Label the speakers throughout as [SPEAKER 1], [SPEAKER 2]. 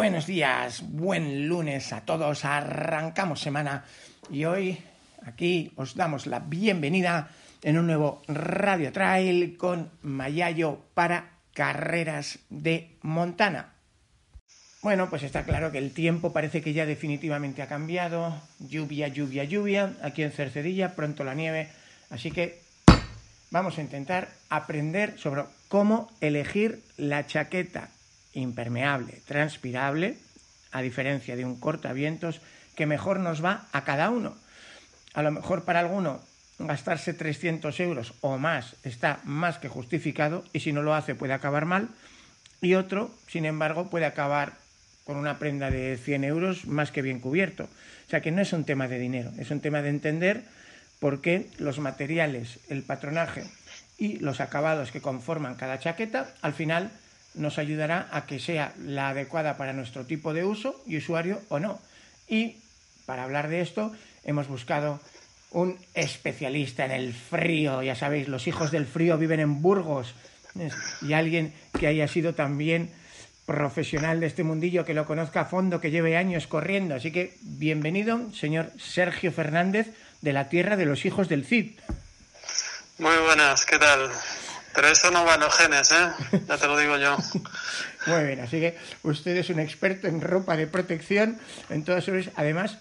[SPEAKER 1] Buenos días, buen lunes a todos. Arrancamos semana y hoy aquí os damos la bienvenida en un nuevo Radio Trail con Mayayo para carreras de Montana. Bueno, pues está claro que el tiempo parece que ya definitivamente ha cambiado. Lluvia, lluvia, lluvia. Aquí en Cercedilla, pronto la nieve. Así que vamos a intentar aprender sobre cómo elegir la chaqueta impermeable, transpirable, a diferencia de un cortavientos que mejor nos va a cada uno. A lo mejor para alguno gastarse 300 euros o más está más que justificado y si no lo hace puede acabar mal y otro, sin embargo, puede acabar con una prenda de 100 euros más que bien cubierto. O sea que no es un tema de dinero, es un tema de entender por qué los materiales, el patronaje y los acabados que conforman cada chaqueta al final nos ayudará a que sea la adecuada para nuestro tipo de uso y usuario o no. Y para hablar de esto hemos buscado un especialista en el frío, ya sabéis, los hijos del frío viven en Burgos, y alguien que haya sido también profesional de este mundillo, que lo conozca a fondo, que lleve años corriendo. Así que bienvenido, señor Sergio Fernández, de la tierra de los hijos del Cid.
[SPEAKER 2] Muy buenas, ¿qué tal? Pero eso no va en los genes, ¿eh? Ya te lo digo yo.
[SPEAKER 1] Muy bien, así que usted es un experto en ropa de protección, en todas sus... Además,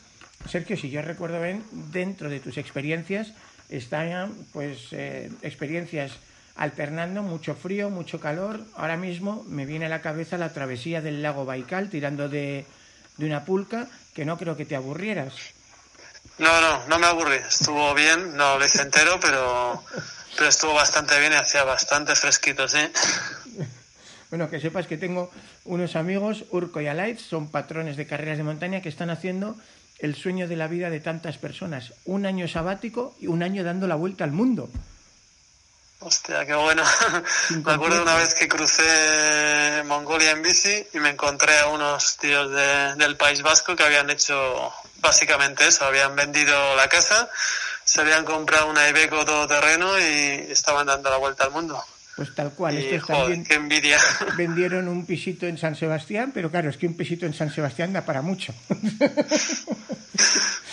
[SPEAKER 1] Sergio, si yo recuerdo bien, dentro de tus experiencias están pues eh, experiencias alternando mucho frío, mucho calor. Ahora mismo me viene a la cabeza la travesía del lago Baikal tirando de, de una pulca, que no creo que te aburrieras.
[SPEAKER 2] No, no, no me aburrí. Estuvo bien, no lo hice entero, pero, pero estuvo bastante bien y hacía bastante fresquito, sí.
[SPEAKER 1] Bueno, que sepas que tengo unos amigos, Urco y Alight, son patrones de carreras de montaña que están haciendo el sueño de la vida de tantas personas. Un año sabático y un año dando la vuelta al mundo.
[SPEAKER 2] Hostia, qué bueno. Me acuerdo una vez que crucé Mongolia en bici y me encontré a unos tíos de, del País Vasco que habían hecho básicamente eso, habían vendido la casa, se habían comprado una Iveco todoterreno y estaban dando la vuelta al mundo.
[SPEAKER 1] Pues tal cual,
[SPEAKER 2] Y,
[SPEAKER 1] estos
[SPEAKER 2] joder,
[SPEAKER 1] también
[SPEAKER 2] qué envidia.
[SPEAKER 1] vendieron un pisito en San Sebastián, pero claro, es que un pisito en San Sebastián da para mucho.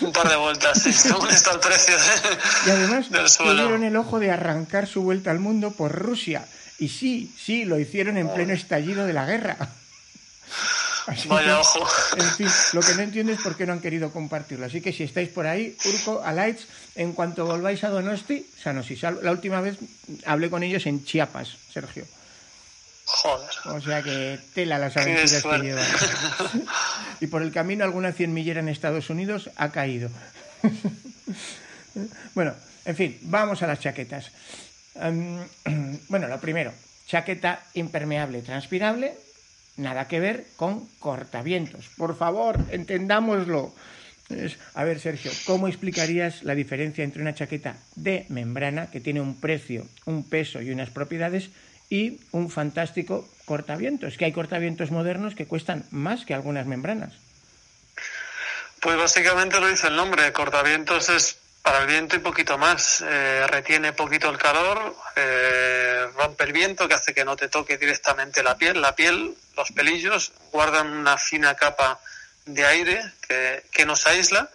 [SPEAKER 2] Un par de vueltas, sí, según está el precio de-
[SPEAKER 1] Y además
[SPEAKER 2] del suelo.
[SPEAKER 1] tuvieron el ojo de arrancar su vuelta al mundo por Rusia. Y sí, sí, lo hicieron en pleno estallido de la guerra. Así
[SPEAKER 2] Vaya
[SPEAKER 1] que,
[SPEAKER 2] ojo.
[SPEAKER 1] En fin, lo que no entiendo es por qué no han querido compartirlo. Así que si estáis por ahí, Urco, Alights, en cuanto volváis a Donosti, sanos y salvos. La última vez hablé con ellos en Chiapas, Sergio.
[SPEAKER 2] Joder.
[SPEAKER 1] O sea que tela las aventuras que llevan. Y por el camino alguna cien millera en Estados Unidos ha caído. Bueno, en fin, vamos a las chaquetas. Em, bueno, lo primero, chaqueta impermeable transpirable, nada que ver con cortavientos. Por favor, entendámoslo. A ver, Sergio, ¿cómo explicarías la diferencia entre una chaqueta de membrana, que tiene un precio, un peso y unas propiedades, y un fantástico cortavientos? Que hay cortavientos modernos que cuestan más que algunas membranas.
[SPEAKER 2] Pues básicamente lo dice el nombre, cortavientos es para el viento y poquito más. Eh, retiene poquito el calor, eh, rompe el viento que hace que no te toque directamente la piel. La piel, los pelillos, guardan una fina capa de aire que, nos aísla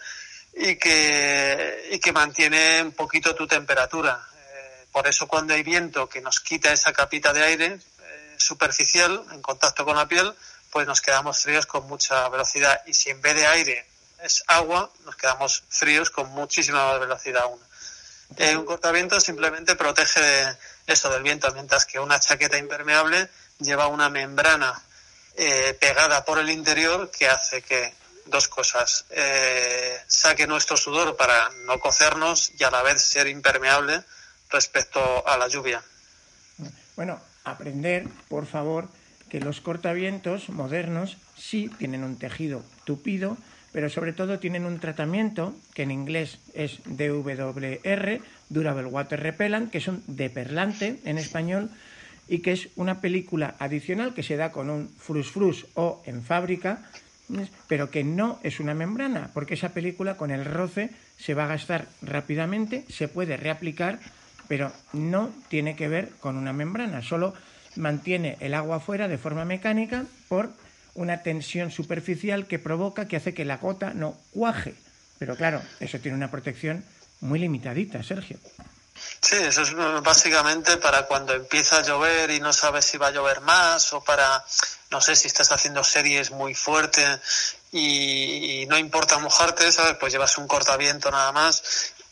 [SPEAKER 2] y que, y que mantiene un poquito tu temperatura. Eh, por eso cuando hay viento que nos quita esa capita de aire superficial en contacto con la piel, pues nos quedamos fríos con mucha velocidad. Y si en vez de aire es agua, nos quedamos fríos con muchísima más velocidad aún. Eh, un cortaviento simplemente protege de eso del viento, mientras que una chaqueta impermeable lleva una membrana eh, pegada por el interior que hace que dos cosas eh, saque nuestro sudor para no cocernos y a la vez ser impermeable respecto a la lluvia.
[SPEAKER 1] Bueno, aprender, por favor, que los cortavientos modernos sí tienen un tejido tupido, pero sobre todo tienen un tratamiento que en inglés es DWR, Durable Water Repellent, que es un deperlante en español y que es una película adicional que se da con un frus-frus o en fábrica, pero que no es una membrana, porque esa película con el roce se va a gastar rápidamente, se puede reaplicar, pero no tiene que ver con una membrana, solo mantiene el agua fuera de forma mecánica por una tensión superficial que provoca, que hace que la gota no cuaje. Pero claro, eso tiene una protección muy limitadita, Sergio.
[SPEAKER 2] Sí, eso es básicamente para cuando empieza a llover y no sabes si va a llover más o para, no sé, si estás haciendo series muy fuertes y, y no importa mojarte, ¿sabes? Pues llevas un cortaviento nada más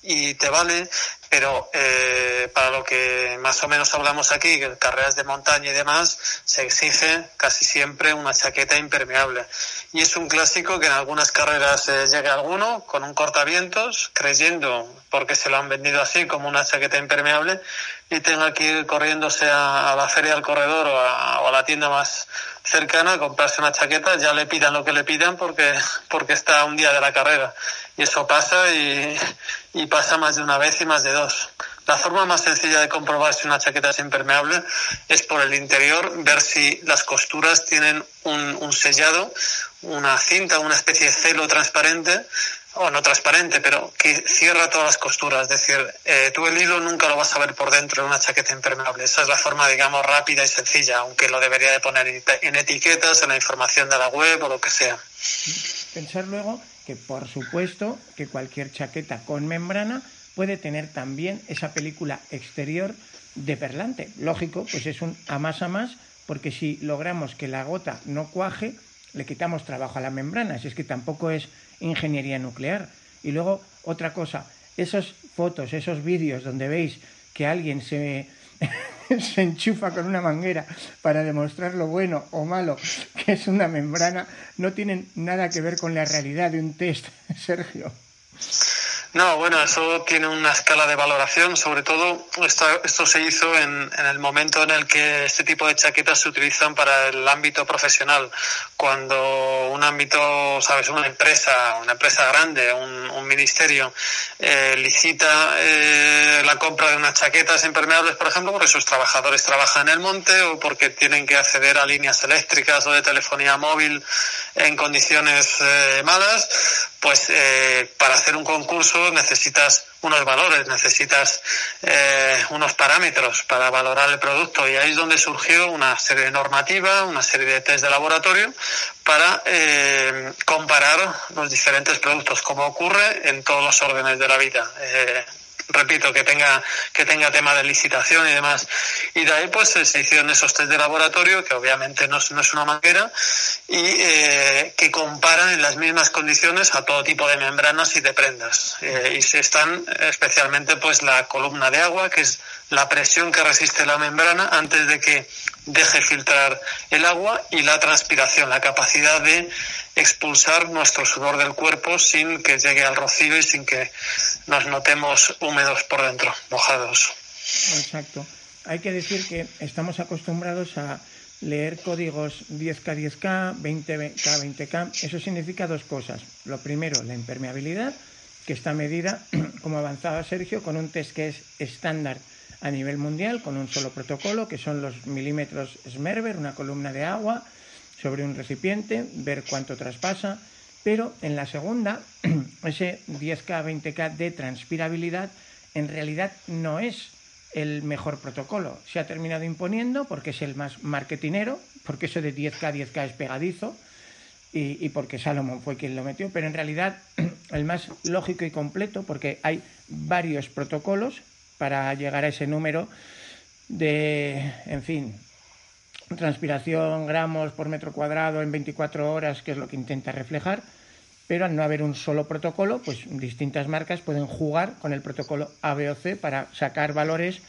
[SPEAKER 2] y te vale, pero eh, para lo que más o menos hablamos aquí, carreras de montaña y demás, se exige casi siempre una chaqueta impermeable. Y es un clásico que en algunas carreras eh, llegue alguno con un cortavientos, creyendo, porque se lo han vendido así, como una chaqueta impermeable, y tenga que ir corriéndose a, la feria del corredor o a, la tienda más cercana a comprarse una chaqueta, ya le pidan lo que le pidan porque, porque está un día de la carrera. Y eso pasa y pasa más de una vez y más de dos. La forma más sencilla de comprobar si una chaqueta es impermeable es por el interior, ver si las costuras tienen un, sellado, una cinta, una especie de celo transparente o no transparente, pero que cierra todas las costuras. Es decir, eh, tú el hilo nunca lo vas a ver por dentro de una chaqueta impermeable. Esa es la forma, digamos, rápida y sencilla, aunque lo debería de poner en etiquetas, en la información de la web o lo que sea.
[SPEAKER 1] Pensar luego que, por supuesto, que cualquier chaqueta con membrana puede tener también esa película exterior de perlante. Lógico, pues es un a más a más, porque si logramos que la gota no cuaje, le quitamos trabajo a la membrana. Si es que tampoco es ingeniería nuclear. Y luego, otra cosa, esas fotos, esos vídeos donde veis que alguien se, se enchufa con una manguera para demostrar lo bueno o malo que es una membrana, no tienen nada que ver con la realidad de un test, Sergio.
[SPEAKER 2] No, bueno, eso tiene una escala de valoración. Sobre todo, esto, esto se hizo en, en, el momento en el que este tipo de chaquetas se utilizan para el ámbito profesional. Cuando un ámbito, sabes, una empresa, una empresa grande, un, un ministerio, eh, licita eh, la compra de unas chaquetas impermeables, por ejemplo, porque sus trabajadores trabajan en el monte o porque tienen que acceder a líneas eléctricas o de telefonía móvil en condiciones eh, malas, pues eh, para hacer un concurso necesitas unos valores, necesitas eh, unos parámetros para valorar el producto y ahí es donde surgió una serie de normativa, una serie de test de laboratorio para eh, comparar los diferentes productos, como ocurre en todos los órdenes de la vida. Eh, repito, que tenga, que tenga tema de licitación y demás. Y de ahí pues se hicieron esos test de laboratorio, que obviamente no es, no es una manguera, y eh, que comparan en las mismas condiciones a todo tipo de membranas y de prendas. Eh, y se están especialmente pues la columna de agua, que es la presión que resiste la membrana antes de que deje filtrar el agua y la transpiración, la capacidad de expulsar nuestro sudor del cuerpo sin que llegue al rocío y sin que nos notemos húmedos por dentro, mojados.
[SPEAKER 1] Exacto. Hay que decir que estamos acostumbrados a leer códigos 10K, 10K, 20K, 20K. Eso significa dos cosas. Lo primero, la impermeabilidad, que está medida, como avanzaba Sergio, con un test que es estándar a nivel mundial, con un solo protocolo, que son los milímetros Smerber, una columna de agua sobre un recipiente, ver cuánto traspasa. Pero en la segunda, ese 10K, 20K de transpirabilidad, en realidad no es el mejor protocolo. Se ha terminado imponiendo porque es el más marketinero, porque eso de 10K, 10K es pegadizo y, y, porque Salomon fue quien lo metió, pero en realidad el más lógico y completo, porque hay varios protocolos para llegar a ese número de, en fin, transpiración, gramos por metro cuadrado en 24 horas, que es lo que intenta reflejar, pero al no haber un solo protocolo, pues distintas marcas pueden jugar con el protocolo ABOC para sacar valores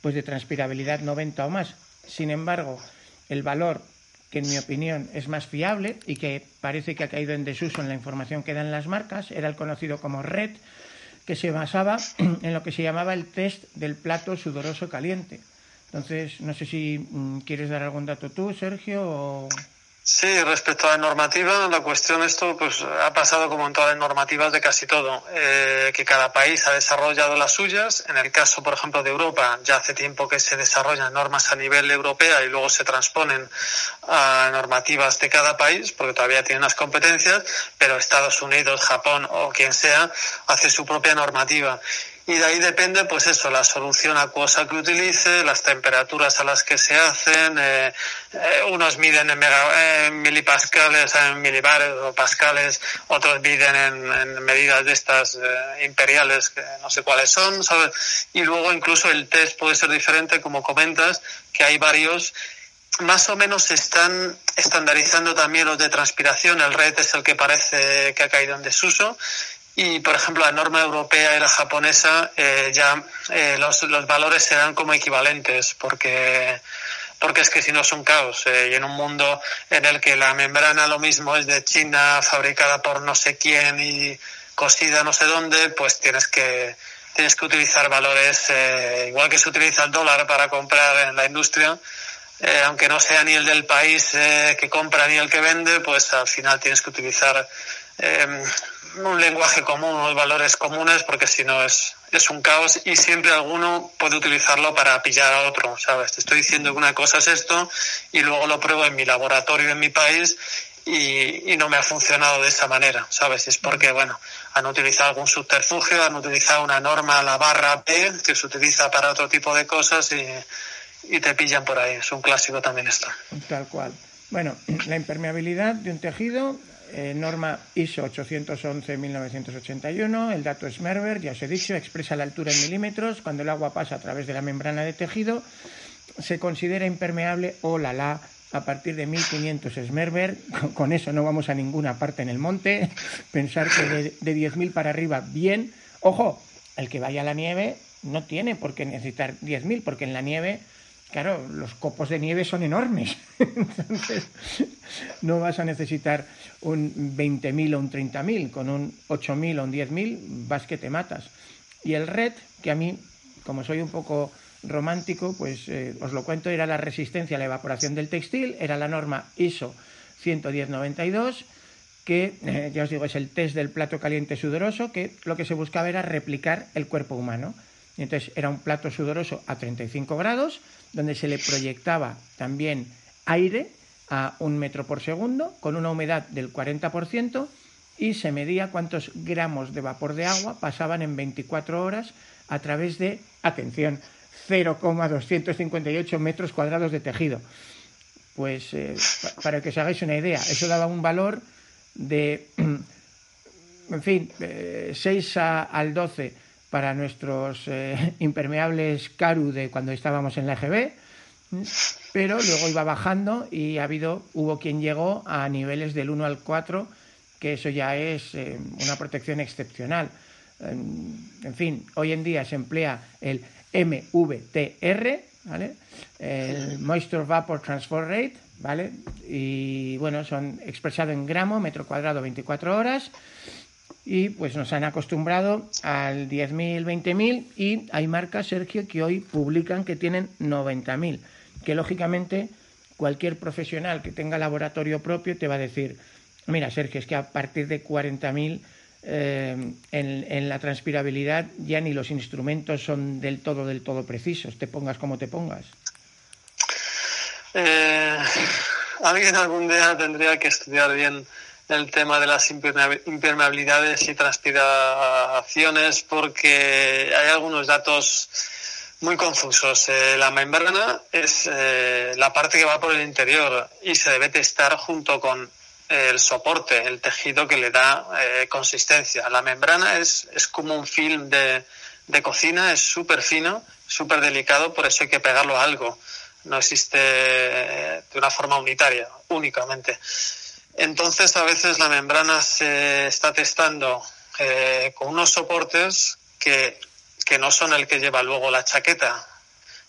[SPEAKER 1] pues de transpirabilidad 90 o más. Sin embargo, el valor que en mi opinión es más fiable y que parece que ha caído en desuso en la información que dan las marcas, era el conocido como RED, que se basaba en lo que se llamaba el test del plato sudoroso caliente. Entonces, no sé si mm, quieres dar algún dato tú, Sergio, o...
[SPEAKER 2] Sí, respecto a la normativa, la cuestión esto pues ha pasado como en todas las normativas de casi todo, eh, que cada país ha desarrollado las suyas. En el caso, por ejemplo, de Europa, ya hace tiempo que se desarrollan normas a nivel europeo y luego se transponen a normativas de cada país, porque todavía tienen las competencias, pero Estados Unidos, Japón o quien sea hace su propia normativa y de ahí depende, pues eso, la solución acuosa que utilice, las temperaturas a las que se hacen, eh, eh, unos miden en, mega, milipascales, en milibares o pascales, otros miden en, medidas de estas eh, imperiales que no sé cuáles son, ¿sabes? Y luego incluso el test puede ser diferente, como comentas, que hay varios más o menos se están estandarizando también los de transpiración. El RED es el que parece que ha caído en desuso y, por ejemplo, la norma europea y la japonesa eh, ya eh, los, los valores serán como equivalentes porque porque es que si no es un caos. Eh, y en un mundo en el que la membrana lo mismo es de China, fabricada por no sé quién y cosida no sé dónde, pues tienes que tienes que utilizar valores igual que se utiliza el dólar para comprar en la industria. Aunque no sea ni el del país que compra ni el que vende, pues al final tienes que utilizar un lenguaje común, unos valores comunes, porque si no es, es un caos y siempre alguno puede utilizarlo para pillar a otro, ¿sabes? Te estoy diciendo que una cosa es esto y luego lo pruebo en mi laboratorio en mi país y, y no me ha funcionado de esa manera, ¿sabes? Es porque, bueno, han utilizado algún subterfugio, han utilizado una norma, la barra P, que se utiliza para otro tipo de cosas y, y te pillan por ahí. Es un clásico también esto.
[SPEAKER 1] Tal cual. Bueno, la impermeabilidad de un tejido eh, norma ISO 811-1981, el dato es Merber, ya os he dicho, expresa la altura en milímetros, cuando el agua pasa a través de la membrana de tejido, se considera impermeable o la la a partir de 1500 Smerber, con, eso no vamos a ninguna parte en el monte, pensar que de, de 10.000 para arriba, bien, ojo, el que vaya a la nieve no tiene por qué necesitar 10.000, porque en la nieve claro, los copos de nieve son enormes. Entonces, no vas a necesitar un 20.000 o un 30.000. Con un 8.000 o un 10.000 vas que te matas. Y el red, que a mí, como soy un poco romántico, pues eh, os lo cuento, era la resistencia a la evaporación del textil, era la norma ISO 11092, que eh, ya os digo, es el test del plato caliente sudoroso, que lo que se buscaba era replicar el cuerpo humano. Y entonces era un plato sudoroso a 35 grados, donde se le proyectaba también aire a un metro por segundo, con una humedad del 40%, y se medía cuántos gramos de vapor de agua pasaban en 24 horas a través de, atención, 0,258 metros cuadrados de tejido. Pues eh, para que os hagáis una idea, eso daba un valor de, en fin, eh, 6 a, al 12 para nuestros eh, impermeables Caru de cuando estábamos en la EGB, pero luego iba bajando y ha habido, hubo quien llegó a niveles del 1 al 4, que eso ya es eh, una protección excepcional. En fin, hoy en día se emplea el MVTR, ¿vale? El Moisture Vapor Transfer Rate, ¿vale? Y bueno, son expresados en gramo, metro cuadrado, 24 horas y pues nos han acostumbrado al 10.000, 20.000 y hay marcas, Sergio, que hoy publican que tienen 90.000, que lógicamente cualquier profesional que tenga laboratorio propio te va a decir, mira, Sergio, es que a partir de 40.000 eh, en, la transpirabilidad ya ni los instrumentos son del todo, del todo precisos, te pongas como te pongas.
[SPEAKER 2] Eh, alguien algún día tendría que estudiar bien el tema de las impermeabilidades y transpiraciones porque hay algunos datos muy confusos. Eh, la membrana es eh, la parte que va por el interior y se debe testar junto con el soporte, el tejido que le da eh, consistencia. La membrana es, es como un film de, de cocina, es súper fino, súper delicado, por eso hay que pegarlo a algo. No existe de una forma unitaria, únicamente. Entonces, a veces la membrana se está testando eh, con unos soportes que, que, no son el que lleva luego la chaqueta.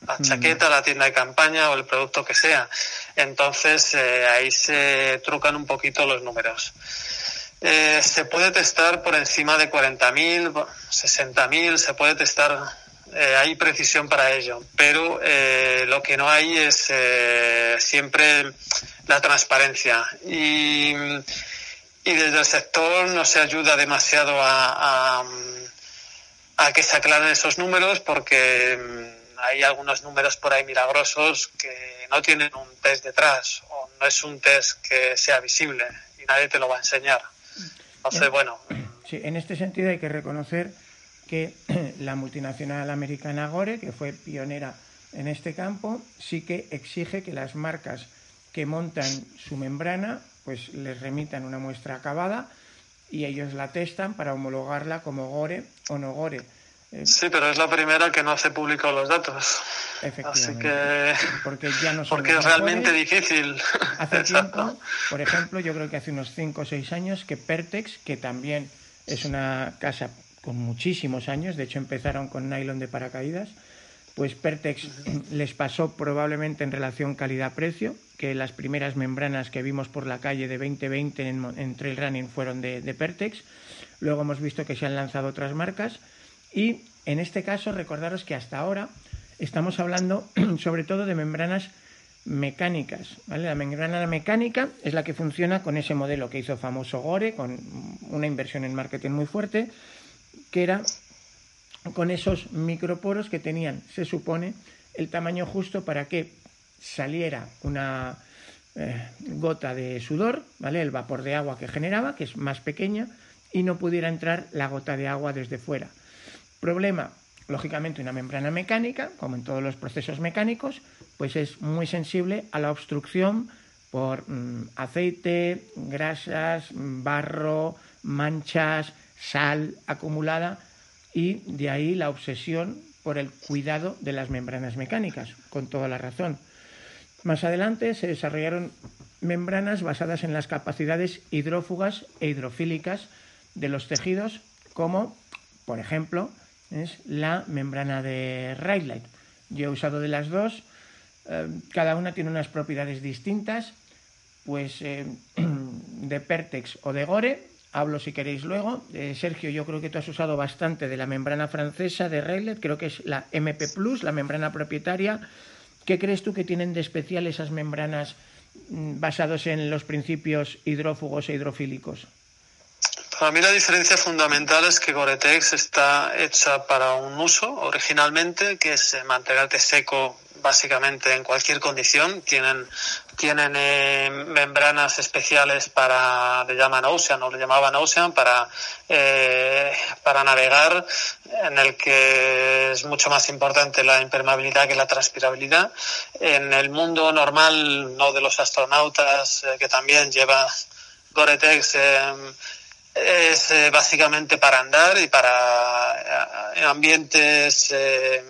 [SPEAKER 2] La mm. chaqueta, la tienda de campaña o el producto que sea. Entonces, eh, ahí se trucan un poquito los números. Eh, se puede testar por encima de 40.000, 60.000, se puede testar eh, hay precisión para ello, pero eh, lo que no hay es eh, siempre la transparencia. Y, y, desde el sector no se ayuda demasiado a, a, a que se aclaren esos números porque mm, hay algunos números por ahí milagrosos que no tienen un test detrás o no es un test que sea visible y nadie te lo va a enseñar. Entonces, bueno.
[SPEAKER 1] Sí, en este sentido hay que reconocer que la multinacional americana Gore, que fue pionera en este campo, sí que exige que las marcas que montan su membrana pues les remitan una muestra acabada y ellos la testan para homologarla como Gore o no Gore.
[SPEAKER 2] Eh, sí, pero es la primera que no hace público los datos. Así que.
[SPEAKER 1] Porque, ya no
[SPEAKER 2] porque es realmente difícil.
[SPEAKER 1] Hace tiempo, por ejemplo, yo creo que hace unos 5 o 6 años, que Pertex, que también es una casa muchísimos años, de hecho empezaron con nylon de paracaídas, pues Pertex les pasó probablemente en relación calidad-precio, que las primeras membranas que vimos por la calle de 2020 en, en trail running fueron de, de, Pertex, luego hemos visto que se han lanzado otras marcas y en este caso recordaros que hasta ahora estamos hablando sobre todo de membranas mecánicas. ¿vale? La membrana mecánica es la que funciona con ese modelo que hizo famoso Gore, con una inversión en marketing muy fuerte, que era con esos microporos que tenían, se supone, el tamaño justo para que saliera una eh, gota de sudor, ¿vale? El vapor de agua que generaba, que es más pequeña, y no pudiera entrar la gota de agua desde fuera. Problema, lógicamente una membrana mecánica, como en todos los procesos mecánicos, pues es muy sensible a la obstrucción por mmm, aceite, grasas, barro, manchas, sal acumulada y de ahí la obsesión por el cuidado de las membranas mecánicas, con toda la razón. Más adelante se desarrollaron membranas basadas en las capacidades hidrófugas e hidrofílicas de los tejidos, como, por ejemplo, es la membrana de Raylight. Yo he usado de las dos, eh, cada una tiene unas propiedades distintas, pues eh, de Pertex o de Gore hablo si queréis luego. Eh, Sergio, yo creo que tú has usado bastante de la membrana francesa de Raylet, creo que es la MP Plus, la membrana propietaria. ¿Qué crees tú que tienen de especial esas membranas mm, basadas en los principios hidrófugos e hidrofílicos?
[SPEAKER 2] Para mí la diferencia fundamental es que Gore-Tex está hecha para un uso originalmente, que es mantenerte seco básicamente en cualquier condición. Tienen, tienen eh, membranas especiales para, le llaman Ocean o le llamaban Ocean, para, eh, para navegar, en el que es mucho más importante la impermeabilidad que la transpirabilidad. En el mundo normal, no de los astronautas, eh, que también lleva Gore-Tex, es eh, básicamente para andar y para eh, ambientes eh,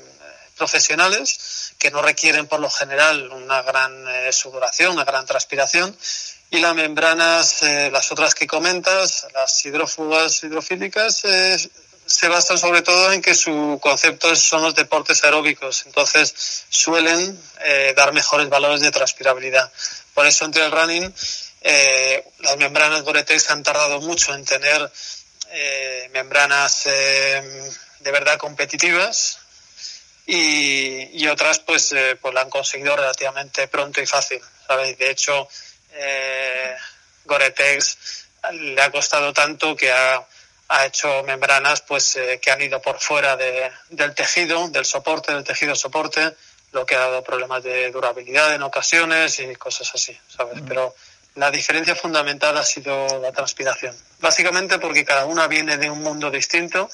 [SPEAKER 2] profesionales que no requieren por lo general una gran sudoración, una gran transpiración. Y las membranas, las otras que comentas, las hidrófugas hidrofílicas, se basan sobre todo en que su concepto son los deportes aeróbicos, entonces suelen dar mejores valores de transpirabilidad. Por eso entre el running eh, las membranas Gore-Tex han tardado mucho en tener eh, membranas eh, de verdad competitivas y, y otras pues, eh, pues la han conseguido relativamente pronto y fácil. ¿sabes? De hecho, eh, Gore-Tex le ha costado tanto que ha, ha hecho membranas pues eh, que han ido por fuera de, del tejido, del soporte, del tejido soporte, lo que ha dado problemas de durabilidad en ocasiones y cosas así, ¿sabes? Mm. Pero la diferencia fundamental ha sido la transpiración. Básicamente porque cada una viene de un mundo distinto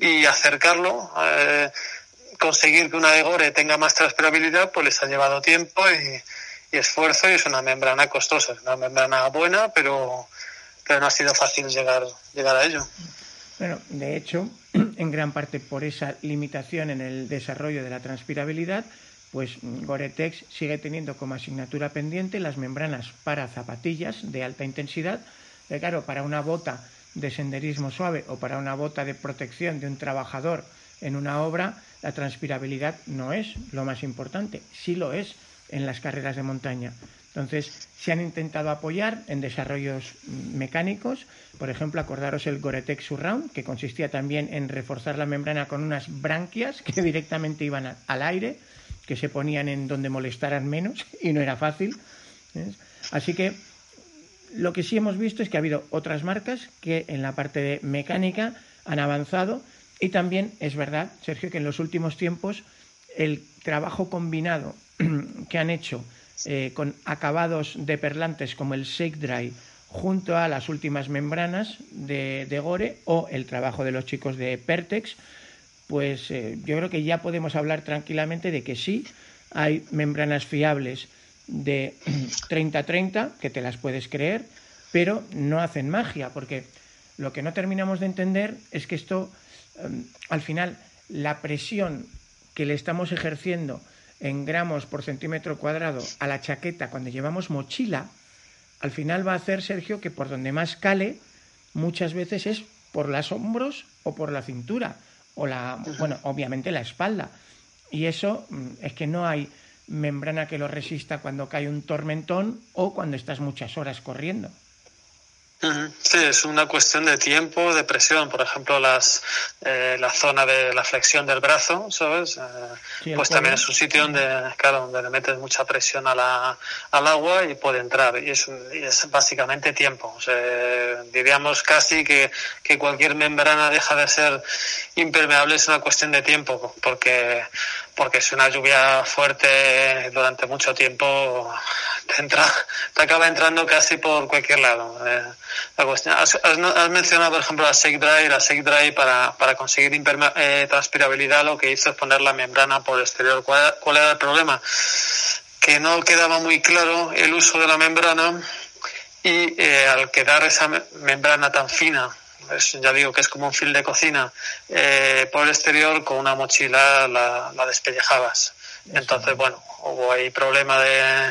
[SPEAKER 2] y acercarlo, eh, conseguir que una de Gore tenga más transpirabilidad, pues les ha llevado tiempo y, y esfuerzo y es una membrana costosa, es una membrana buena, pero, pero no ha sido fácil llegar, llegar a ello.
[SPEAKER 1] Bueno, de hecho, en gran parte por esa limitación en el desarrollo de la transpirabilidad, pues Gore-Tex sigue teniendo como asignatura pendiente las membranas para zapatillas de alta intensidad. Claro, para una bota de senderismo suave o para una bota de protección de un trabajador en una obra, la transpirabilidad no es lo más importante, sí lo es en las carreras de montaña. Entonces, se han intentado apoyar en desarrollos mecánicos, por ejemplo, acordaros el Goretex Surround, que consistía también en reforzar la membrana con unas branquias que directamente iban al aire, que se ponían en donde molestaran menos y no era fácil. Así que lo que sí hemos visto es que ha habido otras marcas que en la parte de mecánica han avanzado y también es verdad, Sergio, que en los últimos tiempos el trabajo combinado que han hecho eh, con acabados de perlantes como el Shake Dry junto a las últimas membranas de, Gore o el trabajo de los chicos de Pertex, pues eh, yo creo que ya podemos hablar tranquilamente de que sí, hay membranas fiables de 30-30, que te las puedes creer, pero no hacen magia, porque lo que no terminamos de entender es que esto, em, al final, la presión que le estamos ejerciendo en gramos por centímetro cuadrado a la chaqueta cuando llevamos mochila, al final va a hacer, Sergio, que por donde más cale, muchas veces es por los hombros o por la cintura, o la, bueno, obviamente la espalda. Y eso mm, es que no hay membrana que lo resista cuando cae un tormentón o cuando estás muchas horas corriendo.
[SPEAKER 2] Sí, es una cuestión de tiempo, de presión. Por ejemplo, las, eh, la zona de la flexión del brazo, ¿sabes? Eh, pues también es un sitio donde, claro, donde le metes mucha presión a la, al agua y puede entrar. Y es, es básicamente tiempo. diríamos casi que, que cualquier membrana deja de ser impermeable, es una cuestión de tiempo, porque porque si una lluvia fuerte durante mucho tiempo te, entra, te acaba entrando casi por cualquier lado. Eh, has, mencionado, por ejemplo, la Shake Dry. La Shake Dry, para, para conseguir eh, transpirabilidad, lo que hizo es poner la membrana por exterior. ¿Cuál, ¿Cuál era el problema? Que no quedaba muy claro el uso de la membrana y eh, al quedar esa membrana tan fina ya digo que es como un fil de cocina, eh, por el exterior con una mochila la, la despellejabas. Entonces, bueno, hubo ahí problema de,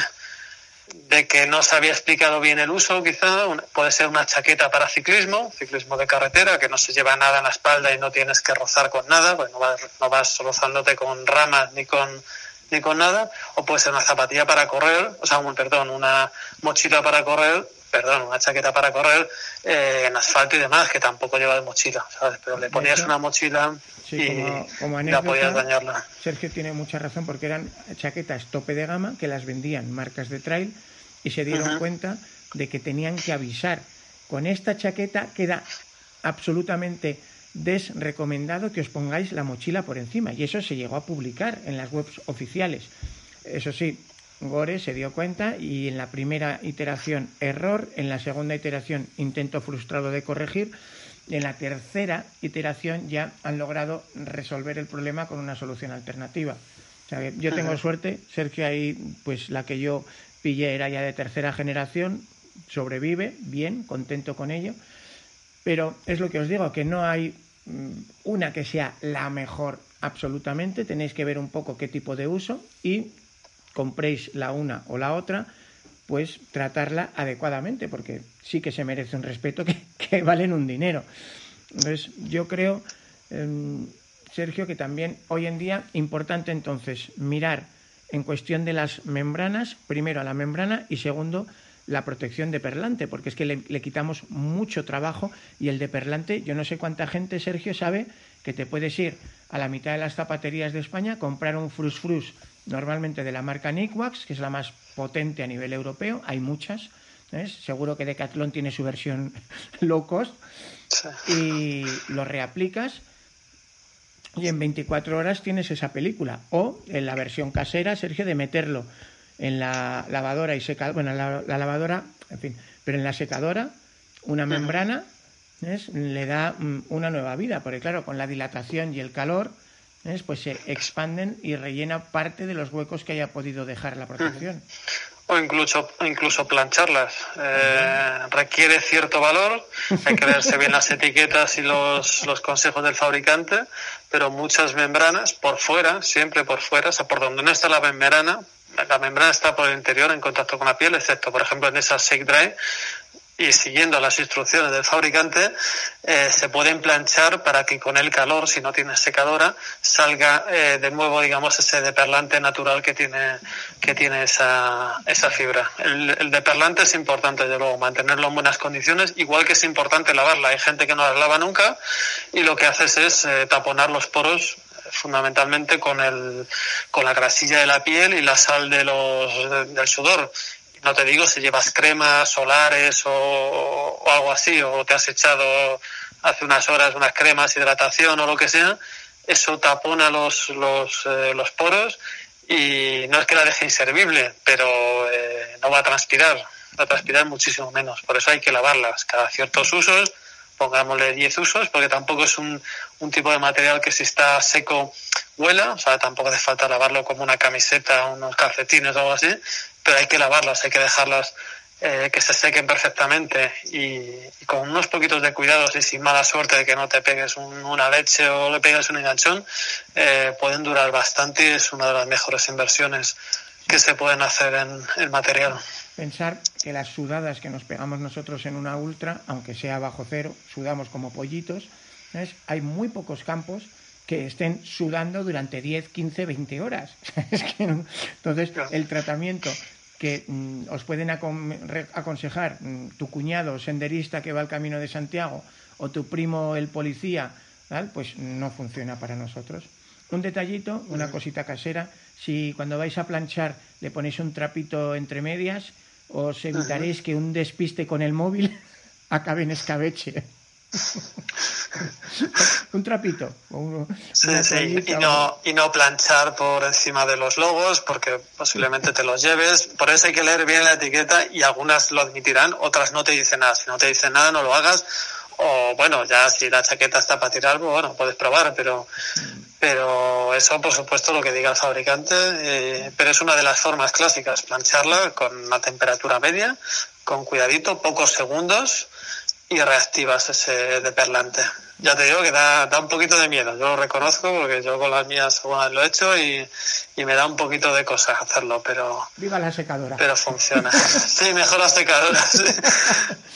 [SPEAKER 2] de que no se había explicado bien el uso, quizá. Puede ser una chaqueta para ciclismo, ciclismo de carretera, que no se lleva nada en la espalda y no tienes que rozar con nada, pues no vas, no vas rozándote con ramas ni con ni con nada, o puede ser una zapatilla para correr, o sea, un, perdón, una mochila para correr perdón, una chaqueta para correr eh, en asfalto y demás, que tampoco lleva de mochila, ¿sabes? Pero le ponías una mochila y como, la podías dañarla.
[SPEAKER 1] Sergio tiene mucha razón porque eran chaquetas tope de gama que las vendían marcas de trail y se dieron cuenta de que tenían que avisar. Con esta chaqueta queda absolutamente desrecomendado que os pongáis la mochila por encima y eso se llegó a publicar en las webs oficiales. Eso sí, Gore se dio cuenta y en la primera iteración error, en la segunda iteración intento frustrado de corregir y en la tercera iteración ya han logrado resolver el problema con una solución alternativa. O sea, yo tengo suerte, Sergio ahí, pues la que yo pillé era ya de tercera generación, sobrevive, bien, contento con ello, pero es lo que os digo, que no hay mm, una que sea la mejor absolutamente, tenéis que ver un poco qué tipo de uso y compréis la una o la otra, pues tratarla adecuadamente, porque sí que se merece un respeto que, valen un dinero. Entonces, yo creo, em, Sergio, que también hoy en día importante entonces mirar en cuestión de las membranas, primero a la membrana y segundo la protección de perlante, porque es que le, quitamos mucho trabajo y el de perlante, yo no sé cuánta gente, Sergio, sabe que te puedes ir a la mitad de las zapaterías de España, comprar un frus frus normalmente de la marca Nickwax, que es la más potente a nivel europeo, hay muchas. Seguro que Decathlon tiene su versión low cost y lo reaplicas y en 24 horas tienes esa película. O en la versión casera, Sergio, de meterlo en la lavadora y secadora, bueno, la, lavadora, en fin, pero en la secadora, una membrana, le da mm, una nueva vida, porque claro, con la dilatación y el calor, pues se expanden y rellena parte de los huecos que haya podido dejar la protección.
[SPEAKER 2] O incluso, incluso plancharlas. Eh, requiere cierto valor, hay que verse bien las etiquetas y los, los consejos del fabricante, pero muchas membranas por fuera, siempre por fuera, o sea, por donde no está la membrana, la membrana está por el interior en contacto con la piel, excepto, por ejemplo, en esa Shake Dry, y siguiendo las instrucciones del fabricante, eh, se pueden planchar para que con el calor, si no tienes secadora, salga eh, de nuevo, digamos, ese deperlante natural que tiene, que tiene esa, esa fibra. El, deperlante es importante, de luego, mantenerlo en buenas condiciones, igual que es importante lavarla. Hay gente que no la lava nunca y lo que haces es eh, taponar los poros fundamentalmente con el con la grasilla de la piel y la sal de los del sudor no te digo si llevas cremas solares o, o, algo así, o te has echado hace unas horas unas cremas, hidratación o lo que sea, eso tapona los, los, eh, los poros y no es que la deje inservible, pero eh, no va a transpirar, va a transpirar muchísimo menos. Por eso hay que lavarlas cada ciertos usos, pongámosle 10 usos, porque tampoco es un, un tipo de material que si está seco huela, o sea, tampoco hace falta lavarlo como una camiseta, unos calcetines o algo así, pero hay que lavarlas, hay que dejarlas eh, que se sequen perfectamente y, y, con unos poquitos de cuidados y sin mala suerte de que no te pegues un, una leche o le pegues un enganchón, eh, pueden durar bastante y es una de las mejores inversiones que se pueden hacer en el material.
[SPEAKER 1] Pensar que las sudadas que nos pegamos nosotros en una ultra, aunque sea bajo cero, sudamos como pollitos, ¿sabes? hay muy pocos campos que estén sudando durante 10, 15, 20 horas. es que no. Entonces, el tratamiento que mm, os pueden aconsejar mm, tu cuñado senderista que va al camino de Santiago o tu primo el policía, ¿tal? pues no funciona para nosotros. Un detallito, una cosita casera, si cuando vais a planchar le ponéis un trapito entre medias, os evitaréis que un despiste con el móvil acabe en escabeche. un trapito.
[SPEAKER 2] Sí. Y, no, y no planchar por encima de los logos porque posiblemente te los lleves. Por eso hay que leer bien la etiqueta y algunas lo admitirán, otras no te dicen nada. Si no te dicen nada, no lo hagas. O bueno, ya si la chaqueta está para tirar, pues, bueno, puedes probar, pero, pero eso por supuesto lo que diga el fabricante. Eh, pero es una de las formas clásicas, plancharla con una temperatura media, con cuidadito, pocos segundos y reactivas ese deperlante. Ya te digo que da, da un poquito de miedo, yo lo reconozco porque yo con las mías lo he hecho y, y me da un poquito de cosas hacerlo, pero...
[SPEAKER 1] Viva la secadora.
[SPEAKER 2] Pero funciona. sí, mejor la secadora. Sí.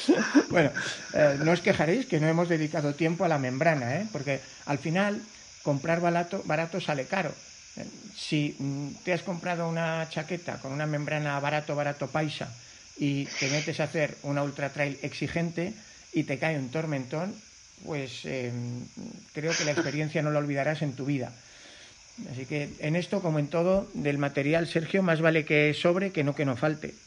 [SPEAKER 1] bueno, eh, no os quejaréis que no hemos dedicado tiempo a la membrana, ¿eh? porque al final comprar barato, barato sale caro. Si te has comprado una chaqueta con una membrana barato, barato paisa y te metes a hacer una ultra trail exigente, y te cae un tormentón, pues eh, creo que la experiencia no la olvidarás en tu vida. Así que en esto, como en todo, del material, Sergio, más vale que sobre que no que no falte.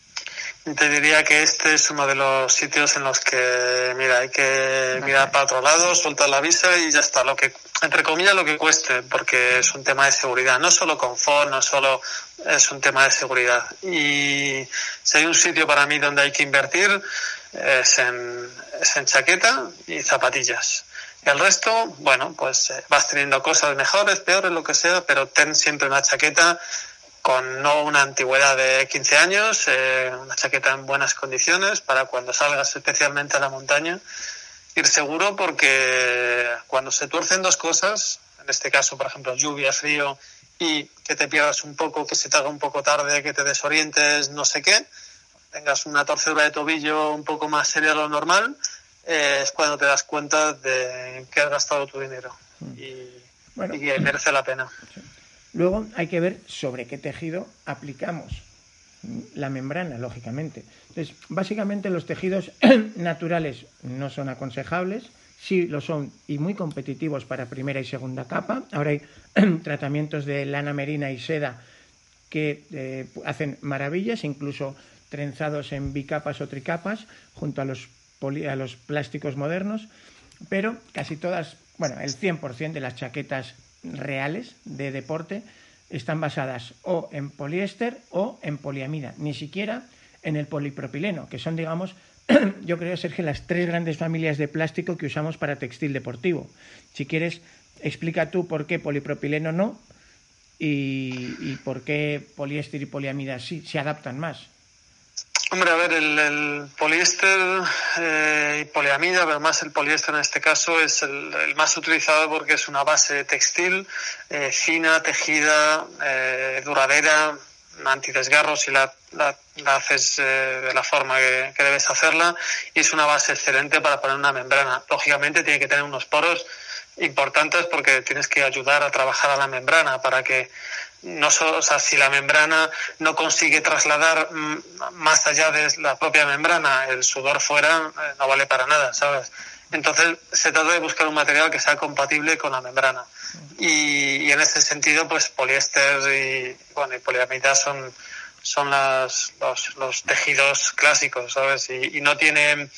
[SPEAKER 2] Te diría que este es uno de los sitios en los que, mira, hay que mirar para otro lado, soltar la visa y ya está. Lo que, entre comillas, lo que cueste, porque es un tema de seguridad. No solo confort, no solo es un tema de seguridad. Y si hay un sitio para mí donde hay que invertir, es en, es en chaqueta y zapatillas. Y el resto, bueno, pues eh, vas teniendo cosas mejores, peores, lo que sea, pero ten siempre una chaqueta con no una antigüedad de 15 años, eh, una chaqueta en buenas condiciones para cuando salgas especialmente a la montaña, ir seguro porque cuando se tuercen dos cosas, en este caso, por ejemplo, lluvia, frío y que te pierdas un poco, que se te haga un poco tarde, que te desorientes, no sé qué, tengas una torcedura de tobillo un poco más seria de lo normal, eh, es cuando te das cuenta de que has gastado tu dinero y, bueno, y que merece la pena.
[SPEAKER 1] Sí. Luego hay que ver sobre qué tejido aplicamos la membrana, lógicamente. Entonces, básicamente los tejidos naturales no son aconsejables, sí lo son y muy competitivos para primera y segunda capa. Ahora hay tratamientos de lana merina y seda que eh, hacen maravillas, incluso trenzados en bicapas o tricapas, junto a los, a los plásticos modernos, pero casi todas, bueno, el 100% de las chaquetas reales de deporte están basadas o en poliéster o en poliamida, ni siquiera en el polipropileno, que son, digamos, yo creo, Sergio, las tres grandes familias de plástico que usamos para textil deportivo. Si quieres, explica tú por qué polipropileno no y, y por qué poliéster y poliamida sí se adaptan más.
[SPEAKER 2] Hombre, a ver, el, el poliéster eh, y poliamida, pero más el poliéster en este caso, es el, el más utilizado porque es una base textil eh, fina, tejida, eh, duradera, antidesgarro si la, la, la haces eh, de la forma que, que debes hacerla y es una base excelente para poner una membrana. Lógicamente tiene que tener unos poros importantes porque tienes que ayudar a trabajar a la membrana para que no o sea, si la membrana no consigue trasladar mm, más allá de la propia membrana el sudor fuera, eh, no vale para nada, ¿sabes? Entonces se trata de buscar un material que sea compatible con la membrana. Y, en ese sentido, pues poliéster y, bueno, y poliamida son, son las, los, los tejidos clásicos, ¿sabes? Y, y no tienen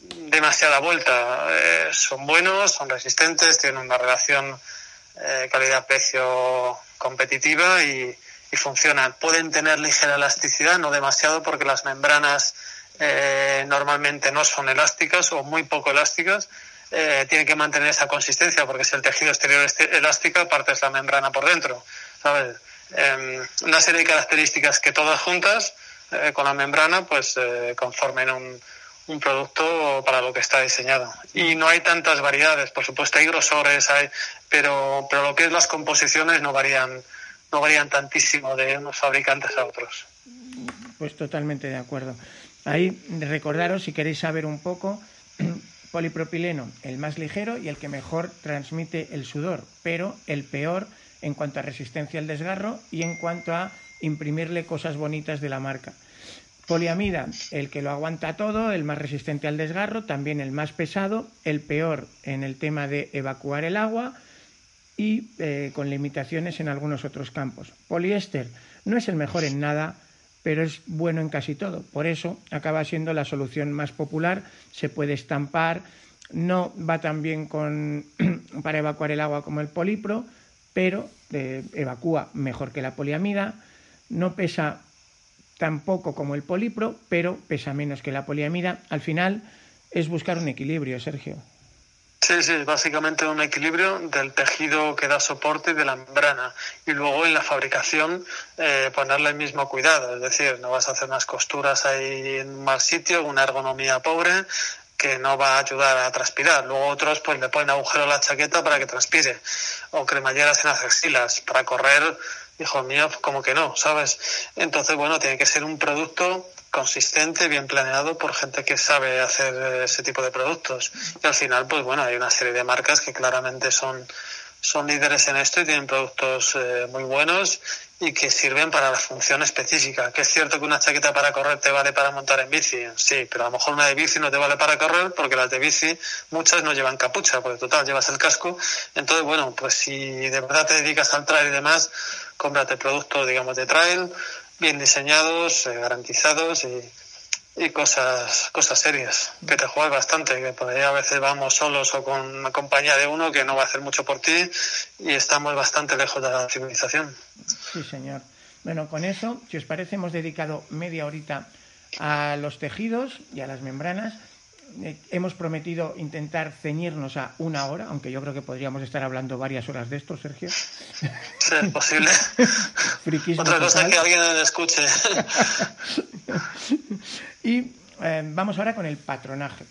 [SPEAKER 2] demasiada vuelta. Eh, son buenos, son resistentes, tienen una relación eh, calidad-precio competitiva y, y, funcionan. Pueden tener ligera elasticidad, no demasiado, porque las membranas eh, normalmente no son elásticas o muy poco elásticas. Eh, tienen que mantener esa consistencia, porque si el tejido exterior es elástico, aparte es la membrana por dentro. ¿sabes? una serie de características que todas juntas con la membrana pues conformen un, un producto para lo que está diseñado. Y no hay tantas variedades, por supuesto hay grosores, hay, pero, pero lo que es las composiciones no varían, no varían tantísimo de unos fabricantes a otros.
[SPEAKER 1] Pues totalmente de acuerdo. Ahí recordaros, si queréis saber un poco, polipropileno, el más ligero y el que mejor transmite el sudor, pero el peor en cuanto a resistencia al desgarro y en cuanto a imprimirle cosas bonitas de la marca. Poliamida, el que lo aguanta todo, el más resistente al desgarro, también el más pesado, el peor en el tema de evacuar el agua y eh, con limitaciones en algunos otros campos. Poliéster no es el mejor en nada, pero es bueno en casi todo. Por eso acaba siendo la solución más popular, se puede estampar, no va tan bien para evacuar el agua como el polipro, pero eh, evacúa mejor que la poliamida, no pesa tampoco como el polipro, pero pesa menos que la poliamida. Al final es buscar un equilibrio, Sergio.
[SPEAKER 2] Sí, sí, básicamente un equilibrio del tejido que da soporte de la membrana y luego en la fabricación eh, ponerle el mismo cuidado, es decir, no vas a hacer unas costuras ahí en un mal sitio, una ergonomía pobre que no va a ayudar a transpirar. Luego otros pues le ponen agujero a la chaqueta para que transpire o cremalleras en las axilas para correr hijo mío, como que no, ¿sabes? Entonces, bueno, tiene que ser un producto consistente, bien planeado por gente que sabe hacer ese tipo de productos. Y al final, pues bueno, hay una serie de marcas que claramente son, son líderes en esto y tienen productos eh, muy buenos y que sirven para la función específica. Que es cierto que una chaqueta para correr te vale para montar en bici, sí, pero a lo mejor una de bici no te vale para correr porque las de bici muchas no llevan capucha, porque total llevas el casco. Entonces, bueno, pues si de verdad te dedicas al trail y demás, cómprate productos, digamos, de trail, bien diseñados, eh, garantizados y, y cosas, cosas serias, que te juegas bastante, que por ahí a veces vamos solos o con una compañía de uno que no va a hacer mucho por ti y estamos bastante lejos de la civilización.
[SPEAKER 1] Sí, señor. Bueno, con eso, si os parece, hemos dedicado media horita a los tejidos y a las membranas. Eh, hemos prometido intentar ceñirnos a una hora, aunque yo creo que podríamos estar hablando varias horas de esto, Sergio.
[SPEAKER 2] Sí, es posible. Otra cosa es que alguien escuche.
[SPEAKER 1] y eh, vamos ahora con el patronaje.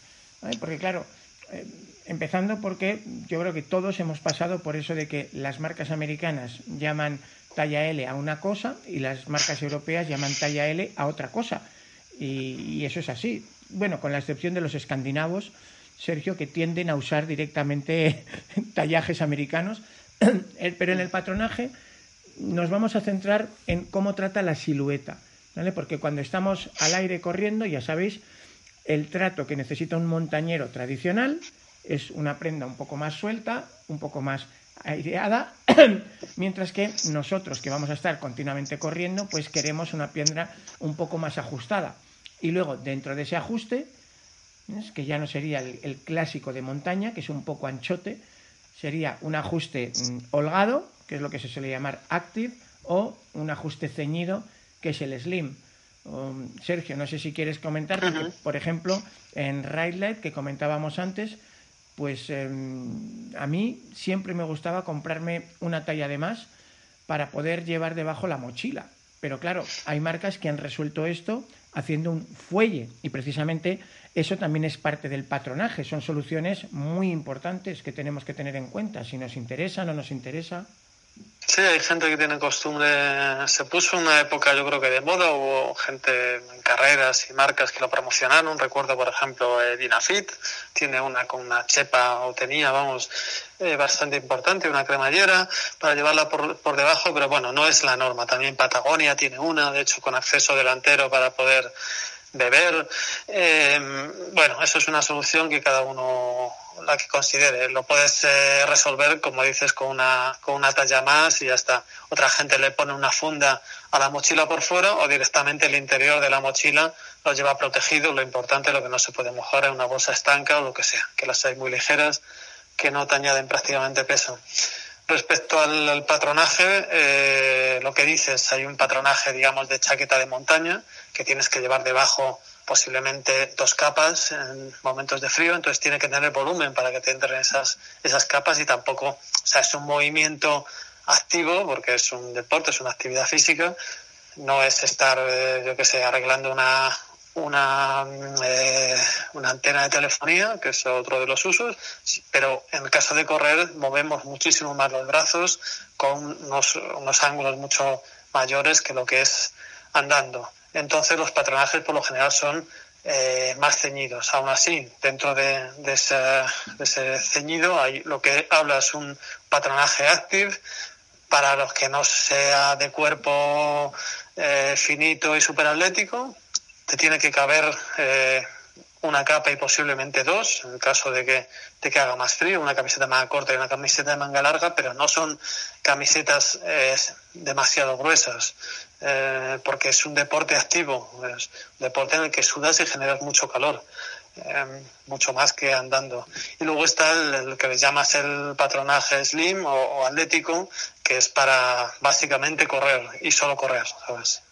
[SPEAKER 1] Porque claro, eh, empezando porque yo creo que todos hemos pasado por eso de que las marcas americanas llaman talla L a una cosa y las marcas europeas llaman talla L a otra cosa. Y, y eso es así bueno, con la excepción de los escandinavos, Sergio, que tienden a usar directamente tallajes americanos, eh, pero en el patronaje nos vamos a centrar en cómo trata la silueta, Porque cuando estamos al aire corriendo, ya sabéis, el trato que necesita un montañero tradicional es una prenda un poco más suelta, un poco más aireada, mientras que nosotros que vamos a estar continuamente corriendo, pues queremos una prenda un poco más ajustada. Y luego, dentro de ese ajuste, que ya no sería el, el, clásico de montaña, que es un poco anchote, sería un ajuste mmm, holgado, que es lo que se suele llamar active, o un ajuste ceñido, que es el slim. Um, Sergio, no sé si quieres comentar, porque, uh -huh. por ejemplo, en Ride Light, que comentábamos antes, pues eh, a mí siempre me gustaba comprarme una talla de más para poder llevar debajo la mochila. Pero claro, hay marcas que han resuelto esto haciendo un fuelle y precisamente eso también es parte del patronaje. Son soluciones muy importantes que tenemos que tener en cuenta si nos interesa o no nos interesa.
[SPEAKER 2] Sí, hay gente que tiene costumbre, se puso una época yo creo que de moda, hubo gente en carreras y marcas que lo promocionaron, recuerdo por ejemplo eh, Dinafit, tiene una con una chepa o tenía, vamos, eh, bastante importante, una cremallera para llevarla por, por debajo, pero bueno, no es la norma, también Patagonia tiene una, de hecho con acceso delantero para poder beber. Eh, bueno, eso es una solución que cada uno la que considere. Lo puedes eh, resolver, como dices, con una, con una talla más y ya está. Otra gente le pone una funda a la mochila por fuera o directamente el interior de la mochila lo lleva protegido. Lo importante, lo que no se puede mojar es una bolsa estanca o lo que sea, que las hay muy ligeras, que no te añaden prácticamente peso. Respecto al, patronaje, eh, lo que dices, hay un patronaje, digamos, de chaqueta de montaña que tienes que llevar debajo posiblemente dos capas en momentos de frío, entonces tiene que tener volumen para que te entren esas, esas capas y tampoco, o sea, es un movimiento activo porque es un deporte, es una actividad física, no es estar, eh, yo qué sé, arreglando una, una, eh, una antena de telefonía, que es otro de los usos, pero en el caso de correr movemos muchísimo más los brazos con unos, unos ángulos mucho mayores que lo que es andando. Entonces los patronajes por lo general son eh, más ceñidos. Aún así, dentro de, de, ese, de, ese, ceñido, hay, lo que habla es un patronaje active para los que no sea de cuerpo eh, finito y superatlético, te tiene que caber eh, una capa y posiblemente dos, en el caso de que, de que haga más frío, una camiseta más corta y una camiseta de manga larga, pero no son camisetas eh, demasiado gruesas, eh, porque es un deporte activo, es un deporte en el que sudas y generas mucho calor. Eh, mucho más que andando. Y luego está el, el que llamas el patronaje slim o, atlético, que es para básicamente correr y solo correr, ¿sabes?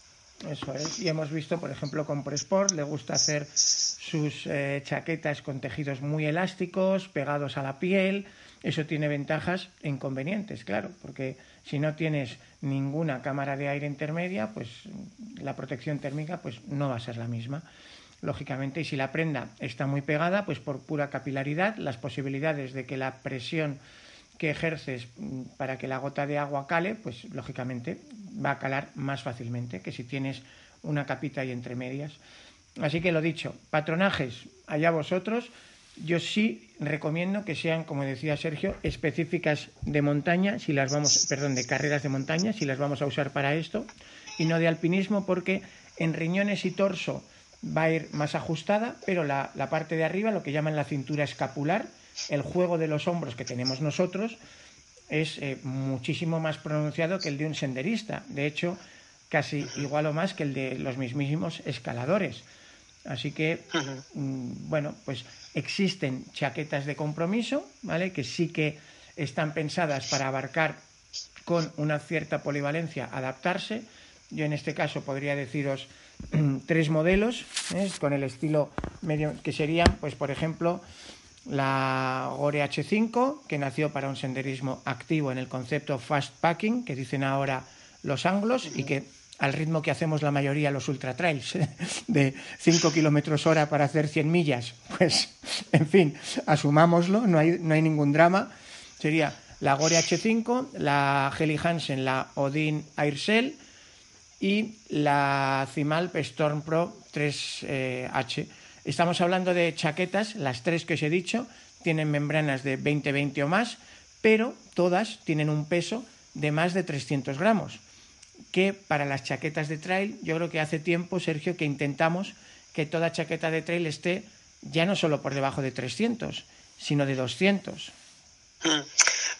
[SPEAKER 1] Eso es. Y hemos visto, por ejemplo, con Presport le gusta hacer sus eh, chaquetas con tejidos muy elásticos, pegados a la piel. Eso tiene ventajas e inconvenientes, claro, porque si no tienes ninguna cámara de aire intermedia, pues la protección térmica pues no va a ser la misma. Lógicamente, y si la prenda está muy pegada, pues por pura capilaridad, las posibilidades de que la presión que ejerces para que la gota de agua cale, pues lógicamente va a calar más fácilmente que si tienes una capita ahí entre medias. Así que lo dicho, patronajes, allá vosotros. Yo sí recomiendo que sean, como decía Sergio, específicas de montaña, si las vamos, perdón, de carreras de montaña, si las vamos a usar para esto, y no de alpinismo, porque en riñones y torso va a ir más ajustada, pero la, la parte de arriba, lo que llaman la cintura escapular, el juego de los hombros que tenemos nosotros, es eh, muchísimo más pronunciado que el de un senderista. De hecho, casi igual o más que el de los mismísimos escaladores. Así que, mm, bueno, pues existen chaquetas de compromiso, ¿vale? Que sí que están pensadas para abarcar con una cierta polivalencia, adaptarse. Yo en este caso podría deciros tres modelos, ¿eh? con el estilo medio, que serían, pues por ejemplo, la Gore H5, que nació para un senderismo activo en el concepto fast packing, que dicen ahora los anglos, y que al ritmo que hacemos la mayoría los ultra trails, de 5 kilómetros hora para hacer 100 millas, pues, en fin, asumámoslo, no hay, no hay ningún drama. Sería la Gore H5, la Heli Hansen, la Odin Aircell y la Cimalp Storm Pro 3H. Estamos hablando de chaquetas, las tres que os he dicho, tienen membranas de 20-20 o más, pero todas tienen un peso de más de 300 gramos, que para las chaquetas de trail, yo creo que hace tiempo, Sergio, que intentamos que toda chaqueta de trail esté ya no solo por debajo de 300, sino de 200.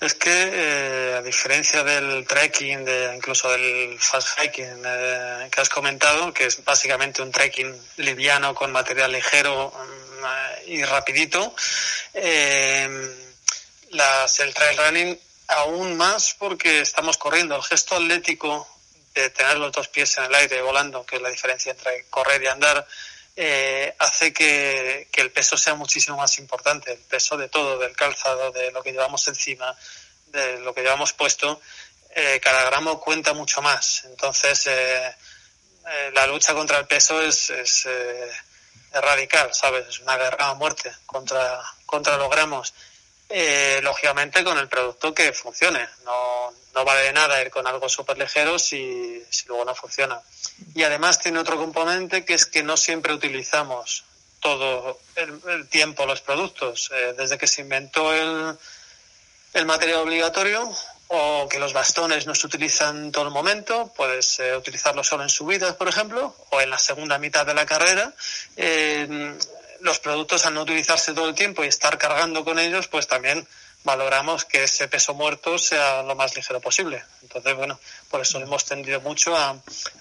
[SPEAKER 2] Es que, eh, a diferencia del trekking, de, incluso del fast hiking eh, que has comentado, que es básicamente un trekking liviano con material ligero um, y rapidito, eh, las, el trail running aún más porque estamos corriendo. El gesto atlético de tener los dos pies en el aire volando, que es la diferencia entre correr y andar, eh, hace que, que, el peso sea muchísimo más importante, el peso de todo, del calzado, de lo que llevamos encima, de lo que llevamos puesto, eh, cada gramo cuenta mucho más. Entonces, eh, eh la lucha contra el peso es, es, eh, es, radical, ¿sabes? Es una guerra a muerte contra, contra los gramos. Lógicamente con el producto que funcione. No, no vale de nada ir con algo súper ligero si, si luego no funciona. Y además tiene otro componente que es que no siempre utilizamos todo el, tiempo los productos. Eh, desde que se inventó el, el material obligatorio, o que los bastones no se utilizan todo el momento, puedes eh, utilizarlos solo en subidas, por ejemplo, o en la segunda mitad de la carrera. Eh, los productos, al no utilizarse todo el tiempo y estar cargando con ellos, pues también valoramos que ese peso muerto sea lo más ligero posible. Entonces, bueno, por eso hemos tendido mucho a,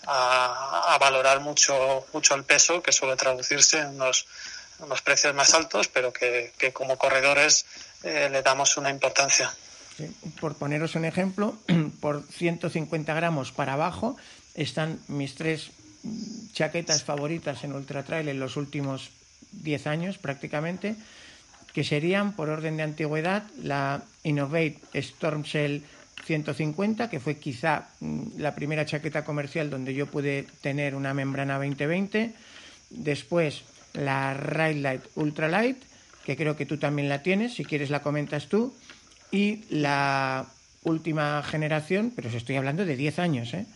[SPEAKER 2] a, valorar mucho, mucho el peso, que suele traducirse en unos, unos precios más altos, pero que, como corredores eh, le damos una importancia.
[SPEAKER 1] Por poneros un ejemplo, por 150 gramos para abajo están mis tres chaquetas favoritas en Ultra Trail en los últimos 10 años prácticamente, que serían, por orden de antigüedad, la Innovate Storm Shell 150, que fue quizá mm, la primera chaqueta comercial donde yo pude tener una membrana 2020. Después, la Ride Ultra Light, que creo que tú también la tienes, si quieres la comentas tú y la última generación, pero os estoy hablando de 10 años, ¿eh?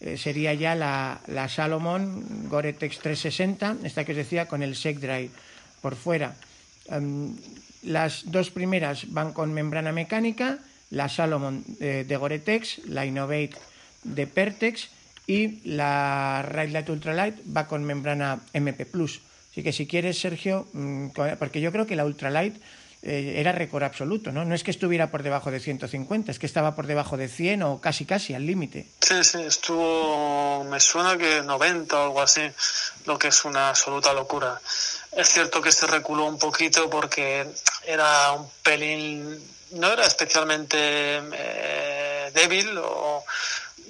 [SPEAKER 1] Eh, sería ya la, la Salomon Gore-Tex 360, esta que os decía, con el Sec Drive por fuera. Um, las dos primeras van con membrana mecánica, la Salomon de, de Gore-Tex, la Innovate de Pertex y la Ride Light Ultralight va con membrana MP+. Así que si quieres, Sergio, mm, porque yo creo que la Ultralight eh, era récord absoluto, ¿no? No es que estuviera por debajo de 150, es que estaba por debajo de 100 o casi casi al límite.
[SPEAKER 2] Sí, sí, estuvo, me suena que 90 o algo así, lo que es una absoluta locura. Es cierto que se reculó un poquito porque era un pelín, no era especialmente eh, débil o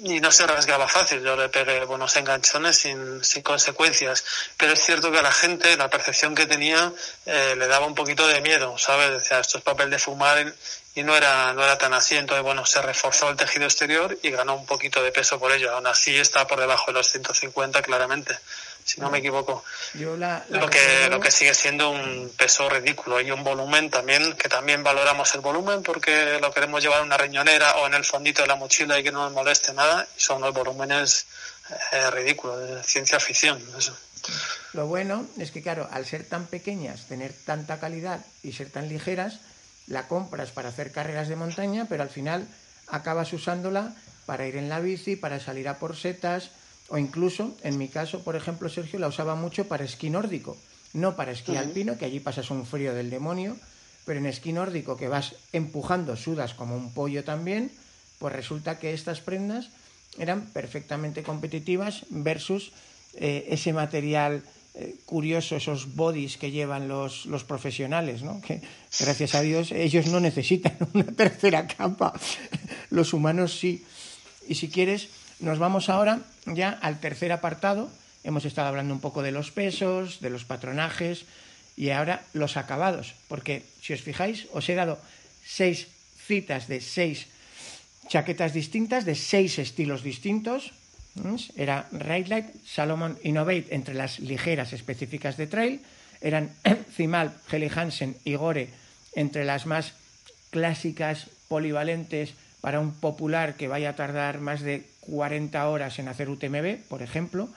[SPEAKER 2] y no se rasgaba fácil. Yo le pegué buenos enganchones sin, sin consecuencias. Pero es cierto que a la gente, la percepción que tenía, eh, le daba un poquito de miedo, ¿sabes? Decía, esto es papel de fumar y no era, no era tan así. Entonces, bueno, se reforzó el tejido exterior y ganó un poquito de peso por ello. Aún así está por debajo de los 150 claramente si no me equivoco. lo, que, lo que sigue siendo un peso ridículo y un volumen también, que también valoramos el volumen porque lo queremos llevar en una riñonera o en el fondito de la mochila y que no nos moleste nada, son los volúmenes eh, ridículos, de ciencia ficción. Eso.
[SPEAKER 1] Lo bueno es que, claro, al ser tan pequeñas, tener tanta calidad y ser tan ligeras, la compras para hacer carreras de montaña, pero al final acabas usándola para ir en la bici, para salir a por setas, o incluso, en mi caso, por ejemplo, Sergio la usaba mucho para esquí nórdico, no para esquí alpino, que allí pasas un frío del demonio, pero en esquí nórdico que vas empujando, sudas como un pollo también, pues resulta que estas prendas eran perfectamente competitivas versus eh, ese material eh, curioso, esos bodies que llevan los, los profesionales, ¿no? que gracias a Dios ellos no necesitan una tercera capa, los humanos sí. Y si quieres, nos vamos ahora ya al tercer apartado. Hemos estado hablando un poco de los pesos, de los patronajes y ahora los acabados, porque si os fijáis, os he dado seis citas de seis chaquetas distintas, de seis estilos distintos. Era Ride Light, Salomon Innovate entre las ligeras específicas de trail, eran Zimal, Heli Hansen y Gore entre las más clásicas, polivalentes, para un popular que vaya a tardar más de 40 horas en hacer UTMB, por ejemplo,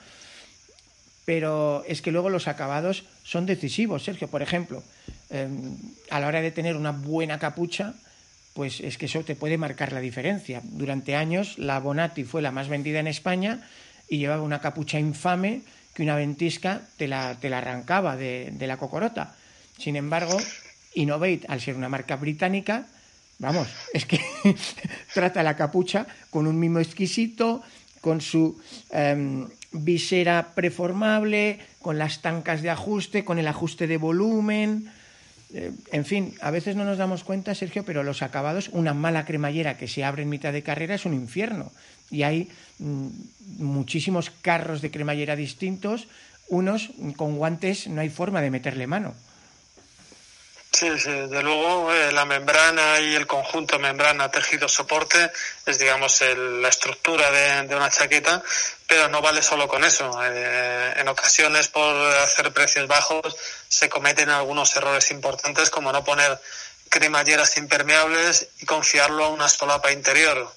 [SPEAKER 1] pero es que luego los acabados son decisivos, Sergio. Por ejemplo, em, a la hora de tener una buena capucha, pues es que eso te puede marcar la diferencia. Durante años la Bonatti fue la más vendida en España y llevaba una capucha infame que una ventisca te la, te la arrancaba de, de la cocorota. Sin embargo, Innovate, al ser una marca británica, Vamos, es que trata la capucha con un mimo exquisito, con su em, visera preformable, con las tancas de ajuste, con el ajuste de volumen. Eh, en fin, a veces no nos damos cuenta, Sergio, pero los acabados, una mala cremallera que se abre en mitad de carrera es un infierno. Y hay mm, muchísimos carros de cremallera distintos, unos con guantes no hay forma de meterle mano.
[SPEAKER 2] Sí, sí, de luego eh, la membrana y el conjunto membrana, tejido, soporte es, digamos, la estructura de, una chaqueta, pero no vale solo con eso. Eh, en ocasiones, por hacer precios bajos, se cometen algunos errores importantes, como no poner cremalleras impermeables y confiarlo a una solapa interior.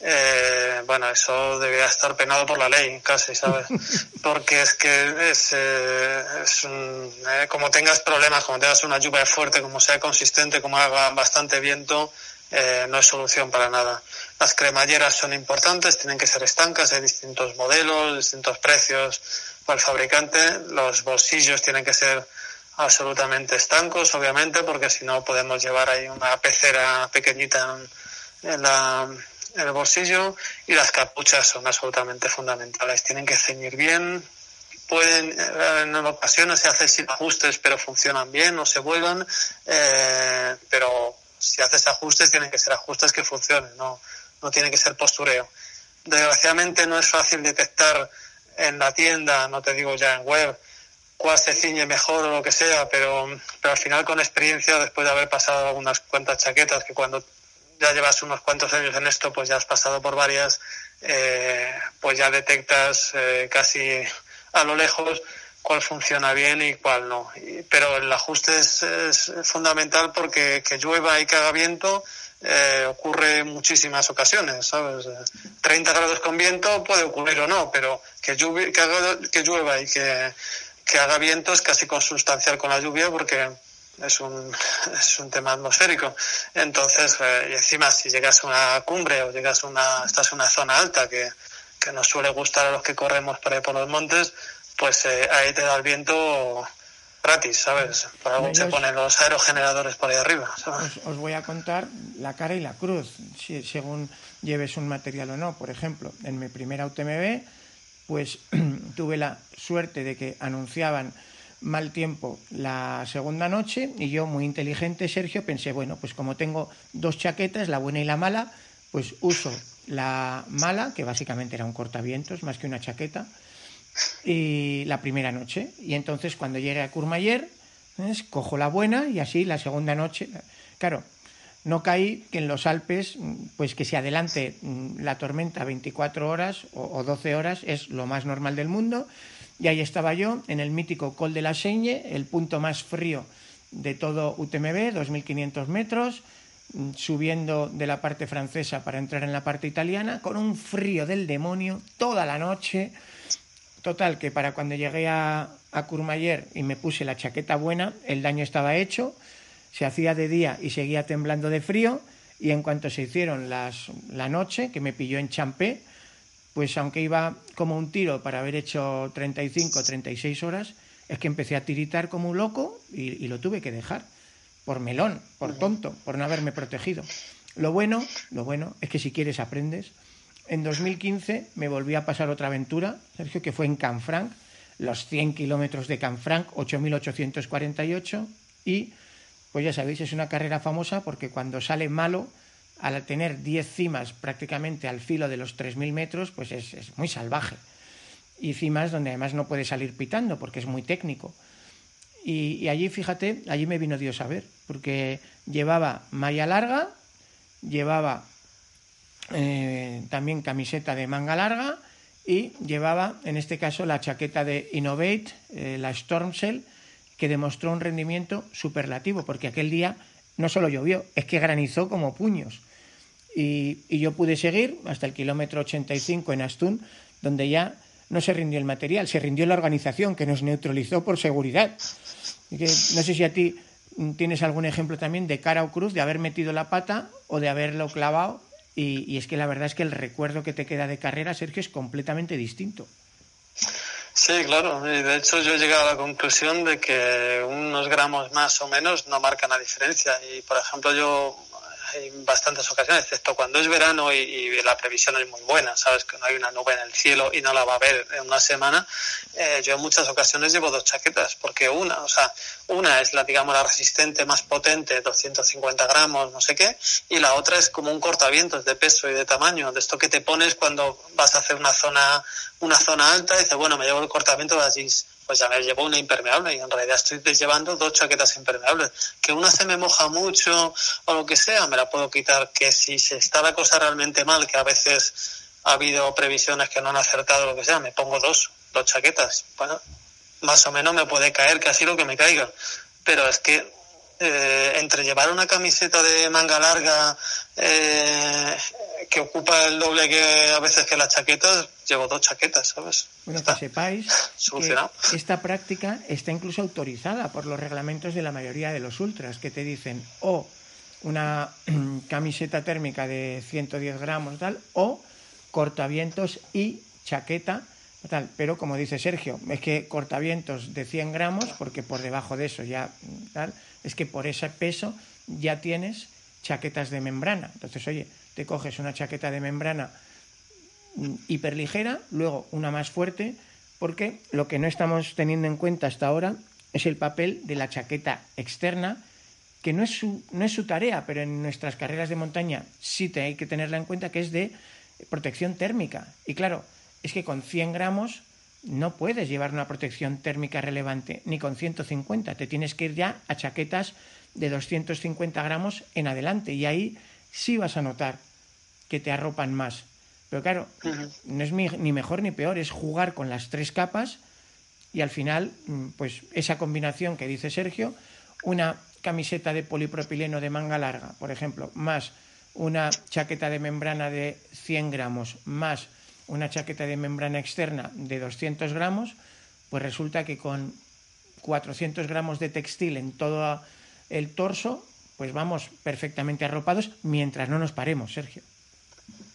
[SPEAKER 2] Eh, bueno, eso debería estar penado por la ley, casi, ¿sabes? Porque es que es, eh, es un, eh, como tengas problemas, como tengas una lluvia fuerte, como sea consistente, como haga bastante viento, eh, no es solución para nada. Las cremalleras son importantes, tienen que ser estancas, hay distintos modelos, distintos precios para el fabricante. Los bolsillos tienen que ser absolutamente estancos, obviamente, porque si no podemos llevar ahí una pecera pequeñita en, en la, el bolsillo y las capuchas son absolutamente fundamentales. Tienen que ceñir bien, pueden eh, en ocasiones se hacen sin ajustes pero funcionan bien, no se vuelan, eh, pero si haces ajustes tienen que ser ajustes que funcionen, no, no tiene que ser postureo. Desgraciadamente no es fácil detectar en la tienda, no te digo ya en web, cuál se ciñe mejor o lo que sea, pero, pero al final con experiencia, después de haber pasado algunas cuantas chaquetas, que cuando ya llevas unos cuantos años en esto, pues ya has pasado por varias, eh, pues ya detectas eh, casi a lo lejos cuál funciona bien y cuál no. Pero el ajuste es, es, fundamental porque que llueva y que haga viento eh, ocurre en muchísimas ocasiones, ¿sabes? 30 grados con viento puede ocurrir o no, pero que, llueve, que, haga, llueva y que haga viento es casi consustancial con la lluvia porque es un, es un tema atmosférico. Entonces, eh, y encima si llegas a una cumbre o llegas a una, estás en una zona alta que, que nos suele gustar a los que corremos por ahí por los montes, pues eh, ahí te da el viento gratis, ¿sabes? Por algo se ponen los aerogeneradores por ahí arriba, ¿sabes?
[SPEAKER 1] Os, os, voy a contar la cara y la cruz, si, según lleves un material o no. Por ejemplo, en mi primera UTMB, pues tuve la suerte de que anunciaban mal tiempo la segunda noche y yo, muy inteligente, Sergio, pensé, bueno, pues como tengo dos chaquetas, la buena y la mala, pues uso la mala, que básicamente era un cortavientos más que una chaqueta, y la primera noche. Y entonces cuando llegué a Courmayeur, ¿ves? cojo la buena y así la segunda noche. Claro, no caí que en los Alpes, pues que se adelante la tormenta 24 horas o, 12 horas es lo más normal del mundo. Y ahí estaba yo, en el mítico Col de la Seigne, el punto más frío de todo UTMB, 2.500 metros, subiendo de la parte francesa para entrar en la parte italiana, con un frío del demonio toda la noche. Total, que para cuando llegué a, a y me puse la chaqueta buena, el daño estaba hecho, se hacía de día y seguía temblando de frío, y en cuanto se hicieron las, la noche, que me pilló en Champé, pues aunque iba como un tiro para haber hecho 35 36 horas, es que empecé a tiritar como un loco y, y lo tuve que dejar, por melón, por tonto, por no haberme protegido. Lo bueno, lo bueno es que si quieres aprendes. En 2015 me volví a pasar otra aventura, Sergio, que fue en Canfranc, los 100 kilómetros de Canfranc, 8.848, y pues ya sabéis, es una carrera famosa porque cuando sale malo, al tener 10 cimas prácticamente al filo de los 3.000 metros, pues es, es, muy salvaje. Y cimas donde además no puede salir pitando porque es muy técnico. Y, allí, fíjate, allí me vino Dios a ver, porque llevaba malla larga, llevaba eh, también camiseta de manga larga y llevaba, en este caso, la chaqueta de Innovate, eh, la Storm Shell, que demostró un rendimiento superlativo, porque aquel día no solo llovió, es que granizó como puños. Y, y, yo pude seguir hasta el kilómetro 85 en Astún, donde ya no se rindió el material, se rindió la organización, que nos neutralizó por seguridad. Y que, no sé si a ti tienes algún ejemplo también de cara o cruz, de haber metido la pata o de haberlo clavado. Y, y es que la verdad es que el recuerdo que te queda de carrera, Sergio, es completamente distinto.
[SPEAKER 2] Sí, claro. De hecho yo he llegado a la conclusión de que unos gramos más o menos no marcan la diferencia. Y por ejemplo yo en bastantes ocasiones, excepto cuando es verano y, y, la previsión es muy buena, sabes que no hay una nube en el cielo y no la va a ver en una semana, eh, yo en muchas ocasiones llevo dos chaquetas, porque una, o sea, una es la, digamos, la resistente más potente, 250 gramos, no sé qué, y la otra es como un cortavientos de peso y de tamaño, de esto que te pones cuando vas a hacer una zona, una zona alta y dices, bueno, me llevo el cortaviento de allí pues ya me llevo una impermeable y en realidad estoy llevando dos chaquetas impermeables. Que una se me moja mucho o lo que sea, me la puedo quitar. Que si se está la cosa realmente mal, que a veces ha habido previsiones que no han acertado lo que sea, me pongo dos, dos chaquetas. Bueno, más o menos me puede caer casi lo que me caiga. Pero es que eh, entre llevar una camiseta de manga larga eh, que ocupa el doble que a veces que las chaquetas, llevo dos chaquetas, ¿sabes?
[SPEAKER 1] Bueno,
[SPEAKER 2] Está
[SPEAKER 1] que sepáis que esta práctica está incluso autorizada por los reglamentos de la mayoría de los ultras, que te dicen o una camiseta térmica de 110 gramos tal, o cortavientos y chaqueta tal. Pero como dice Sergio, es que cortavientos de 100 gramos, porque por debajo de eso ya tal, es que por ese peso ya tienes chaquetas de membrana. Entonces, oye, te coges una chaqueta de membrana mm, hiperligera, luego una más fuerte, porque lo que no estamos teniendo en cuenta hasta ahora es el papel de la chaqueta externa, que no es su, no es su tarea, pero en nuestras carreras de montaña sí te hay que tenerla en cuenta, que es de protección térmica. Y claro, es que con 100 gramos no puedes llevar una protección térmica relevante, ni con 150. Te tienes que ir ya a chaquetas de 250 gramos en adelante. Y ahí sí vas a notar que te arropan más. Pero claro, no es ni mejor ni peor, es jugar con las tres capas y al final, mm, pues esa combinación que dice Sergio, una camiseta de polipropileno de manga larga, por ejemplo, más una chaqueta de membrana de 100 gramos, más una chaqueta de membrana externa de 200 gramos, pues resulta que con 400 gramos de textil en todo el torso, pues vamos perfectamente arropados mientras no nos paremos, Sergio.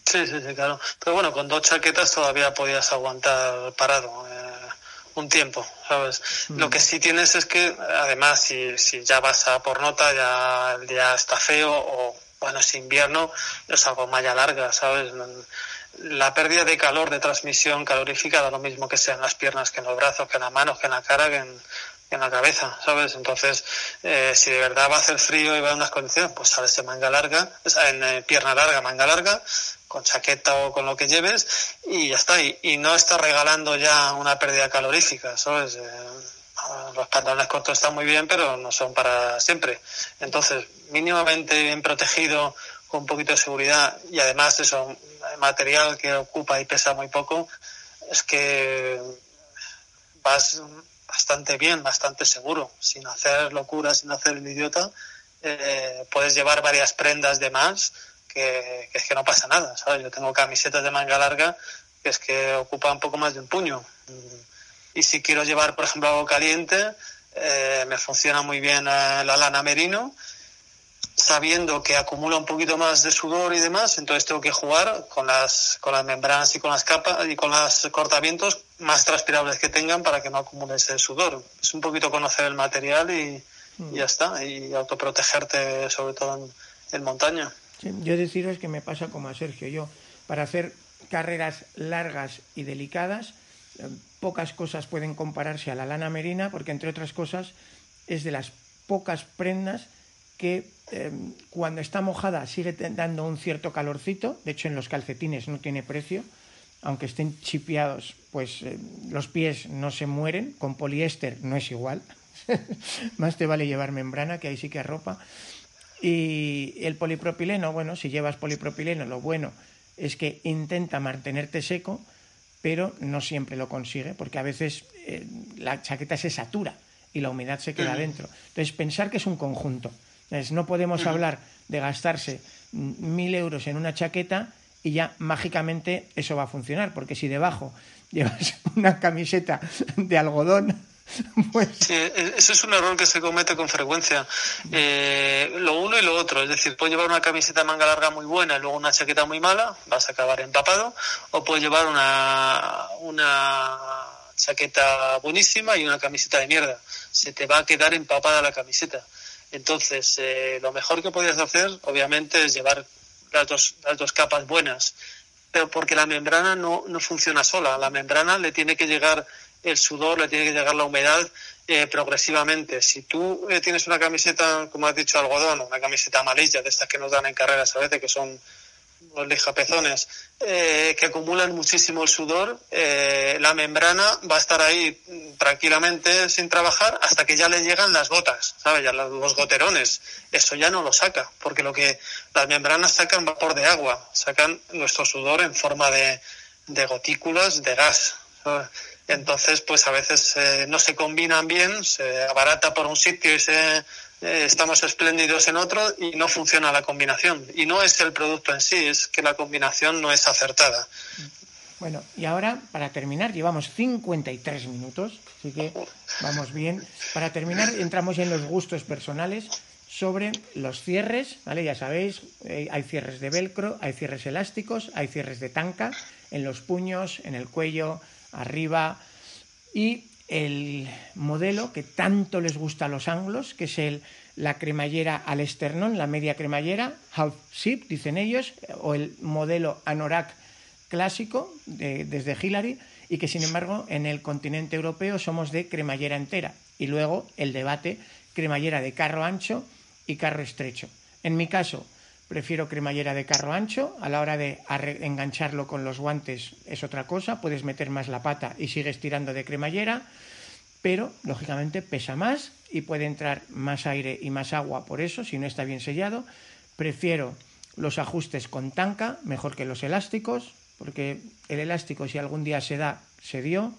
[SPEAKER 2] Sí, sí, sí, claro. Pero bueno, con dos chaquetas todavía podías aguantar parado eh, un tiempo, ¿sabes? Lo que sí tienes es que, además, si, si ya vas a por nota, ya el día está feo o, bueno, es invierno, es algo malla larga, ¿sabes? La pérdida de calor, de transmisión calorífica, da lo mismo que sea en las piernas, que en los brazos, que en las manos, que en la cara, que en, en la cabeza, ¿sabes? Entonces, eh, si de verdad va a hacer frío y va a unas condiciones, pues sales en manga larga, en eh, pierna larga, manga larga, con chaqueta o con lo que lleves y ya está. Y, y no estás regalando ya una pérdida calorífica, ¿sabes? Eh, los pantalones cortos están muy bien, pero no son para siempre. Entonces, mínimamente bien protegido, con un poquito de seguridad y además eso, material que ocupa y pesa muy poco, es que vas bastante bien, bastante seguro, sin hacer locuras, sin hacer el idiota. Eh, puedes llevar varias prendas de más, que, es que no pasa nada, ¿sabes? Yo tengo camisetas de manga larga que es que ocupa un poco más de un puño. Y si quiero llevar, por ejemplo, algo caliente, eh, me funciona muy bien eh, la lana merino, sabiendo que acumula un poquito más de sudor y demás, entonces tengo que jugar con las, con las membranas y con las capas y con los cortavientos más transpirables que tengan para que no acumule ese sudor. Es un poquito conocer el material y, ya está, y autoprotegerte sobre todo en, montaña.
[SPEAKER 1] Yo deciros que me pasa como a Sergio. Yo, para hacer carreras largas y delicadas, eh, pocas cosas pueden compararse a la lana merina, porque entre otras cosas es de las pocas prendas que eh, cuando está mojada sigue dando un cierto calorcito. De hecho, en los calcetines no tiene precio. Aunque estén chipeados, pues eh, los pies no se mueren. Con poliéster no es igual. Más te vale llevar membrana, que ahí sí que arropa. Y el polipropileno, bueno, si llevas polipropileno, lo bueno es que intenta mantenerte seco, pero no siempre lo consigue, porque a veces eh, la chaqueta se satura y la humedad se queda dentro. Entonces, pensar que es un conjunto. Entonces, no podemos hablar de gastarse mil euros en una chaqueta y ya mágicamente eso va a funcionar, porque si debajo llevas una camiseta de algodón, pues...
[SPEAKER 2] Sí, eso es un error que se comete con frecuencia. Eh, lo uno y lo otro. Es decir, puedes llevar una camiseta de manga larga muy buena y luego una chaqueta muy mala, vas a acabar empapado. O puedes llevar una, una chaqueta buenísima y una camiseta de mierda. Se te va a quedar empapada la camiseta. Entonces, eh, lo mejor que podías hacer, obviamente, es llevar las dos, las dos capas buenas. Pero porque la membrana no, no funciona sola. La membrana le tiene que llegar el sudor, le tiene que llegar la humedad eh, progresivamente. Si tú eh, tienes una camiseta, como has dicho, algodón, una camiseta amarilla, de estas que nos dan en carreras a veces, que son los lijapezones, eh, que acumulan muchísimo el sudor, eh, la membrana va a estar ahí tranquilamente sin trabajar hasta que ya le llegan las gotas, ¿sabes? Ya los goterones. Eso ya no lo saca, porque lo que las membranas sacan vapor de agua, sacan nuestro sudor en forma de, de gotículas de gas. Entonces, pues a veces eh, no se combinan bien, se abarata por un sitio y se eh, estamos espléndidos en otro y no funciona la combinación. Y no es el producto en sí, es que la combinación no es acertada.
[SPEAKER 1] Bueno, y ahora, para terminar, llevamos 53 minutos, así que vamos bien. Para terminar, entramos en los gustos personales sobre los cierres, ¿vale? Ya sabéis, eh, hay cierres de velcro, hay cierres elásticos, hay cierres de tanca en los puños, en el cuello, arriba y el modelo que tanto les gusta a los anglos, que es el, la cremallera al esternón, la media cremallera, half zip, dicen ellos, o el modelo anorak clásico de, desde Hillary, y que sin embargo en el continente europeo somos de cremallera entera. Y luego el debate cremallera de carro ancho y carro estrecho. En mi caso, prefiero cremallera de carro ancho. A la hora de engancharlo con los guantes es otra cosa. Puedes meter más la pata y sigues tirando de cremallera. Pero, lógicamente, pesa más y puede entrar más aire y más agua por eso, si no está bien sellado. Prefiero los ajustes con tanca, mejor que los elásticos, porque el elástico, si algún día se da, se dio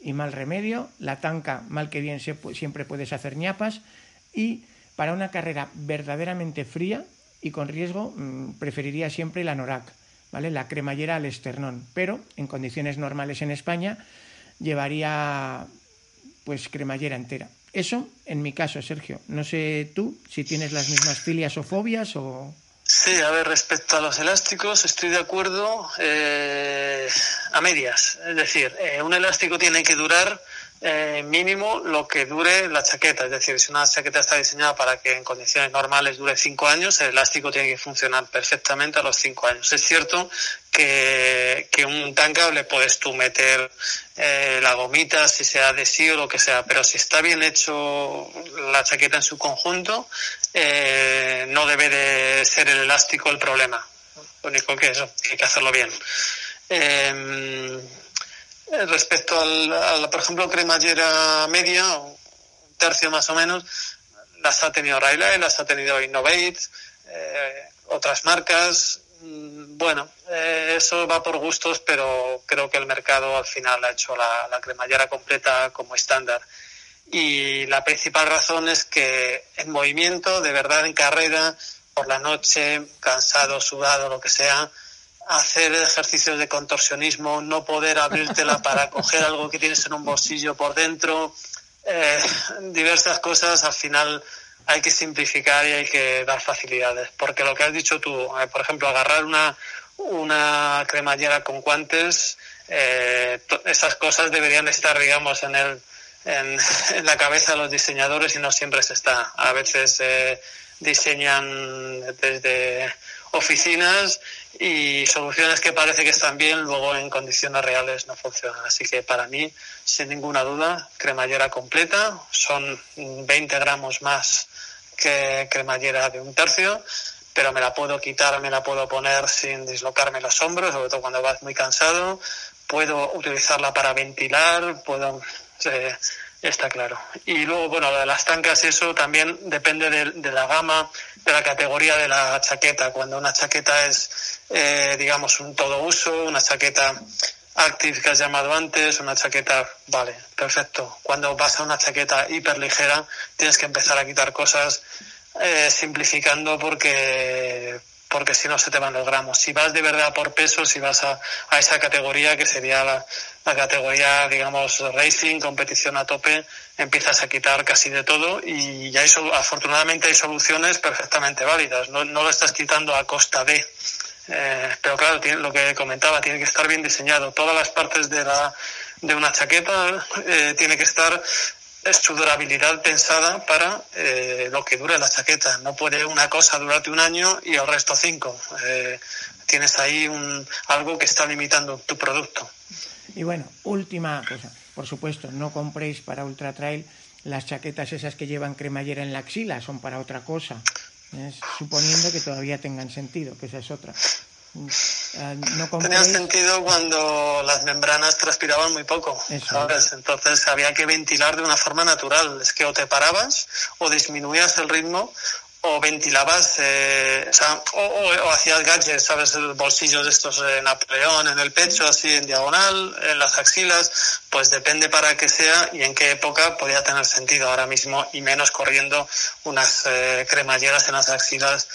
[SPEAKER 1] y mal remedio. La tanca, mal que bien, siempre puedes hacer ñapas. Y para una carrera verdaderamente fría y con riesgo, mm, preferiría siempre la Norac, ¿vale? La cremallera al esternón, pero en condiciones normales en España llevaría pues cremallera entera. Eso en mi caso, Sergio. No sé tú si tienes las mismas filias o fobias o...
[SPEAKER 2] Sí, a ver, respecto a los elásticos, estoy de acuerdo eh, a medias. Es decir, eh, un elástico tiene que durar eh, mínimo lo que dure la chaqueta. Es decir, si una chaqueta está diseñada para que en condiciones normales dure cinco años, el elástico tiene que funcionar perfectamente a los cinco años. Es cierto que, que un tanca le puedes tú meter eh, la gomita, si sea adhesivo o lo que sea, pero si está bien hecho la chaqueta en su conjunto, eh, no debe de ser el elástico el problema. Lo único que eso, hay que hacerlo bien. Eh, respecto al, por ejemplo, cremallera media, un tercio más o menos, las ha tenido Riley, las ha tenido Innovate, eh, otras marcas. Mm, bueno, eh, eso va por gustos, pero creo que el mercado al final ha hecho la, la cremallera completa como estándar. Y la principal razón es que en movimiento, de verdad en carrera, por la noche, cansado, sudado, lo que sea, hacer ejercicios de contorsionismo, no poder abrírtela para coger algo que tienes en un bolsillo por dentro, eh, diversas cosas, al final hay que simplificar y hay que dar facilidades. Porque lo que has dicho tú, eh, por ejemplo, agarrar una, una cremallera con guantes, eh, esas cosas deberían estar, digamos, en el, en, en, la cabeza de los diseñadores y no siempre se está. A veces eh, diseñan desde oficinas y soluciones que parece que están bien, luego en condiciones reales no funcionan. Así que para mí, sin ninguna duda, cremallera completa, son 20 gramos más que cremallera de un tercio, pero me la puedo quitar, me la puedo poner sin dislocarme los hombros, sobre todo cuando vas muy cansado. Puedo utilizarla para ventilar, puedo... Está claro. Y luego, bueno, de las tancas, eso también depende de, de, la gama, de la categoría de la chaqueta. Cuando una chaqueta es, eh, digamos, un todo uso, una chaqueta active que has llamado antes, una chaqueta, vale, perfecto. Cuando vas a una chaqueta hiper ligera, tienes que empezar a quitar cosas eh, simplificando porque porque si no se te van los gramos. Si vas de verdad por peso, si vas a, a esa categoría que sería la, la, categoría, digamos, racing, competición a tope, empiezas a quitar casi de todo y ya hay, afortunadamente hay soluciones perfectamente válidas. No, no lo estás quitando a costa de. Eh, pero claro, tiene, lo que comentaba, tiene que estar bien diseñado. Todas las partes de la de una chaqueta eh, tiene que estar es su durabilidad pensada para eh, lo que dure la chaqueta. No puede una cosa durarte un año y el resto cinco. Eh, tienes ahí un, algo que está limitando tu producto.
[SPEAKER 1] Y bueno, última cosa. Por supuesto, no compréis para Ultra Trail las chaquetas esas que llevan cremallera en la axila, son para otra cosa. ¿Es? Suponiendo que todavía tengan sentido, que esa es otra.
[SPEAKER 2] Eh, no Tenía sentido cuando las membranas transpiraban muy poco, ¿sabes? Entonces había que ventilar de una forma natural. Es que o te parabas o disminuías el ritmo o ventilabas, eh, o, sea, o, o, o, hacías gadgets, ¿sabes? Bolsillos de estos en Napoleón, en el pecho, así en diagonal, en las axilas, pues depende para qué sea y en qué época podía tener sentido ahora mismo y menos corriendo unas eh, cremalleras en las axilas.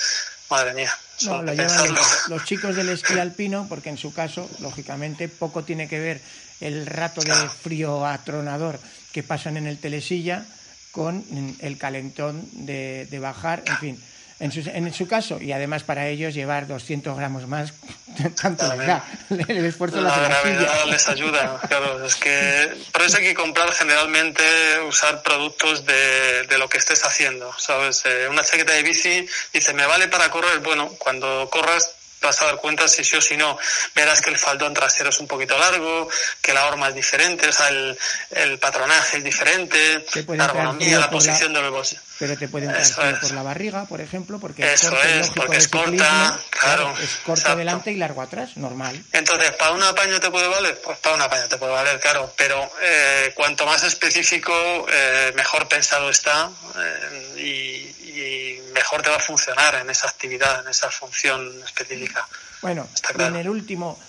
[SPEAKER 2] Madre mía.
[SPEAKER 1] No, lo llevan los, los, chicos del esquí alpino porque en su caso, lógicamente, poco tiene que ver el rato de frío atronador que pasan en el telesilla con el calentón de, de bajar, en fin. En su, en su, caso, y además para ellos llevar 200 gramos más, tanto da, el esfuerzo
[SPEAKER 2] la
[SPEAKER 1] la
[SPEAKER 2] gravedad les ayuda, claro, es que por eso hay que comprar generalmente, usar productos de, de lo que estés haciendo, ¿sabes? Eh, una chaqueta de bici dice, me vale para correr, bueno, cuando corras vas a dar cuenta si sí o si no. Verás que el faldón trasero es un poquito largo, que la horma es diferente, o sea, el, el patronaje es diferente, la ergonomía, la posición
[SPEAKER 1] la,
[SPEAKER 2] del bolsillo.
[SPEAKER 1] Pero te pueden entrar por la barriga, por ejemplo, porque
[SPEAKER 2] Eso es, porque es corta, claro.
[SPEAKER 1] Es corto exacto. delante y largo atrás, normal.
[SPEAKER 2] Entonces, ¿para un apaño te puede valer? Pues para un apaño te puede valer, claro. Pero eh, cuanto más específico, eh, mejor pensado está eh, y, y mejor te va a funcionar en esa actividad, en esa función específica.
[SPEAKER 1] Bueno, claro. en el último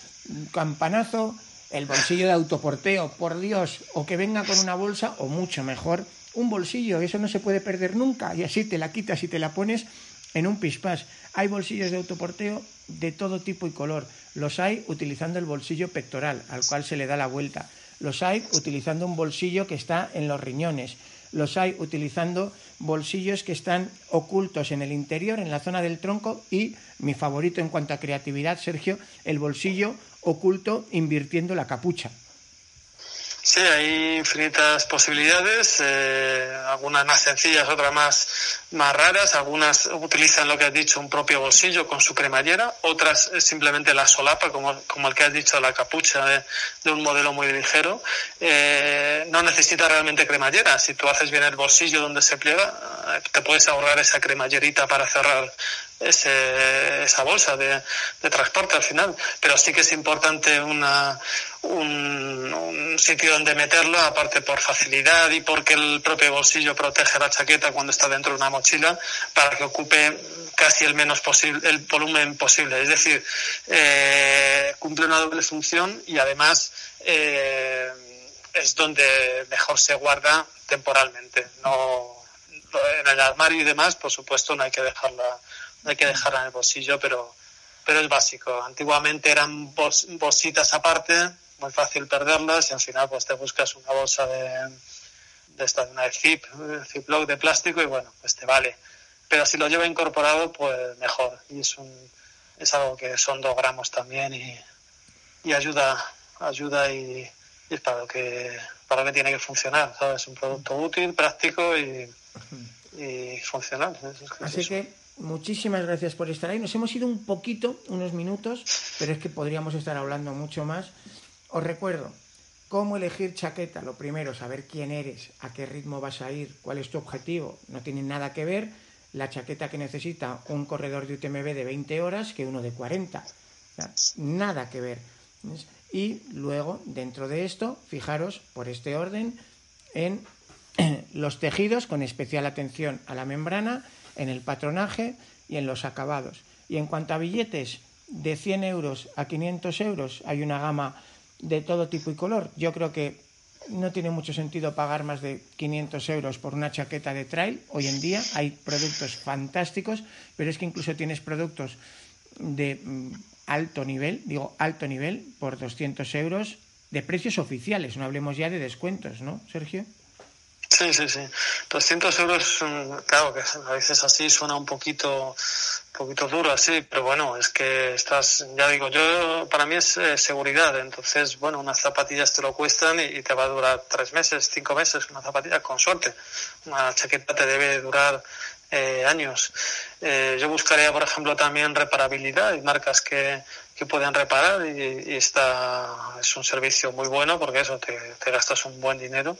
[SPEAKER 1] campanazo, el bolsillo de autoporteo, por Dios, o que venga con una bolsa, o mucho mejor, un bolsillo, eso no se puede perder nunca, y así te la quitas y te la pones en un pispás. Hay bolsillos de autoporteo de todo tipo y color. Los hay utilizando el bolsillo pectoral, al cual se le da la vuelta. Los hay utilizando un bolsillo que está en los riñones los hay utilizando bolsillos que están ocultos en el interior, en la zona del tronco y, mi favorito en cuanto a creatividad, Sergio, el bolsillo oculto invirtiendo la capucha.
[SPEAKER 2] Sí, hay infinitas posibilidades, eh, algunas más sencillas, otras más, más raras, algunas utilizan lo que has dicho, un propio bolsillo con su cremallera, otras simplemente la solapa, como, como el que has dicho, la capucha de, de un modelo muy ligero. Eh, no necesita realmente cremallera, si tú haces bien el bolsillo donde se pliega, te puedes ahorrar esa cremallerita para cerrar ese, esa bolsa de, transporte al final. Pero sí que es importante una, un, sitio donde meterlo, aparte por facilidad y porque el propio bolsillo protege la chaqueta cuando está dentro de una mochila para que ocupe casi el menos posible, el volumen posible. Es decir, eh, cumple una doble función y además eh, es donde mejor se guarda temporalmente. No, en el armario y demás, por supuesto, no hay que dejarla hay que dejarla en el bolsillo, pero, pero es básico. Antiguamente eran bol bolsitas aparte, muy fácil perderlas y al final pues te buscas una bolsa de, de esta, una de zip, ziploc de plástico y bueno, pues te vale. Pero si lo lleva incorporado, pues mejor. Y es un, es algo que son dos gramos también y, y ayuda, ayuda y, y es para lo que, para lo que tiene que funcionar, ¿sabes? Un producto útil, práctico y, y funcional.
[SPEAKER 1] Así que muchísimas gracias por estar ahí. Nos hemos ido un poquito, unos minutos, pero es que podríamos estar hablando mucho más. Os recuerdo, cómo elegir chaqueta. Lo primero, saber quién eres, a qué ritmo vas a ir, cuál es tu objetivo. No tiene nada que ver la chaqueta que necesita un corredor de UTMB de 20 horas que uno de 40. Nada que ver. Y luego, dentro de esto, fijaros por este orden en los tejidos con especial atención a la membrana en el patronaje y en los acabados. Y en cuanto a billetes de 100 euros a 500 euros, hay una gama de todo tipo y color. Yo creo que no tiene mucho sentido pagar más de 500 euros por una chaqueta de trail. Hoy en día hay productos fantásticos, pero es que incluso tienes productos de mm, alto nivel, digo alto nivel, por 200 euros de precios oficiales. No hablemos ya de descuentos, ¿no, Sergio?
[SPEAKER 2] Sí, sí, sí. 200 euros, claro que a veces así suena un poquito, poquito duro así, pero bueno, es que estás, ya digo, yo, para mí es eh, seguridad, entonces, bueno, unas zapatillas te lo cuestan y, te va a durar tres meses, cinco meses, una zapatilla con suerte. Una chaqueta te debe durar eh, años. Eh, yo buscaría, por ejemplo, también reparabilidad y marcas que, que pueden reparar y, y esta es un servicio muy bueno porque eso te, te gastas un buen dinero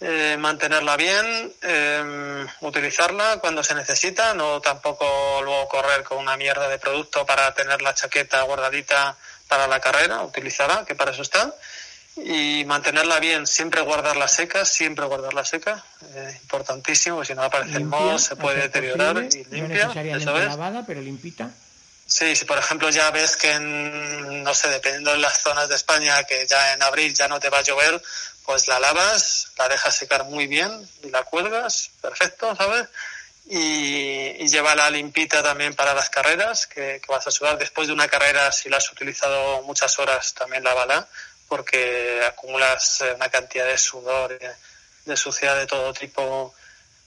[SPEAKER 2] eh, mantenerla bien, eh, utilizarla cuando se necesita, no tampoco luego correr con una mierda de producto para tener la chaqueta guardadita para la carrera, utilizarla, que para eso está. y mantenerla bien, siempre guardarla seca, siempre guardarla seca, eh, importantísimo, si no aparece el moho, se puede deteriorar y limpia.
[SPEAKER 1] No
[SPEAKER 2] eso es.
[SPEAKER 1] lavada, pero limpita.
[SPEAKER 2] Sí, si por ejemplo ya ves que, en, no sé, dependiendo de las zonas de España, que ya en abril ya no te va a llover, pues la lavas, la dejas secar muy bien y la cuelgas, perfecto, ¿sabes? Y, y llévala limpita también para las carreras que, vas a sudar. Después de una carrera, si la has utilizado muchas horas, también lávala, porque acumulas eh, una cantidad de sudor, de, de suciedad de todo tipo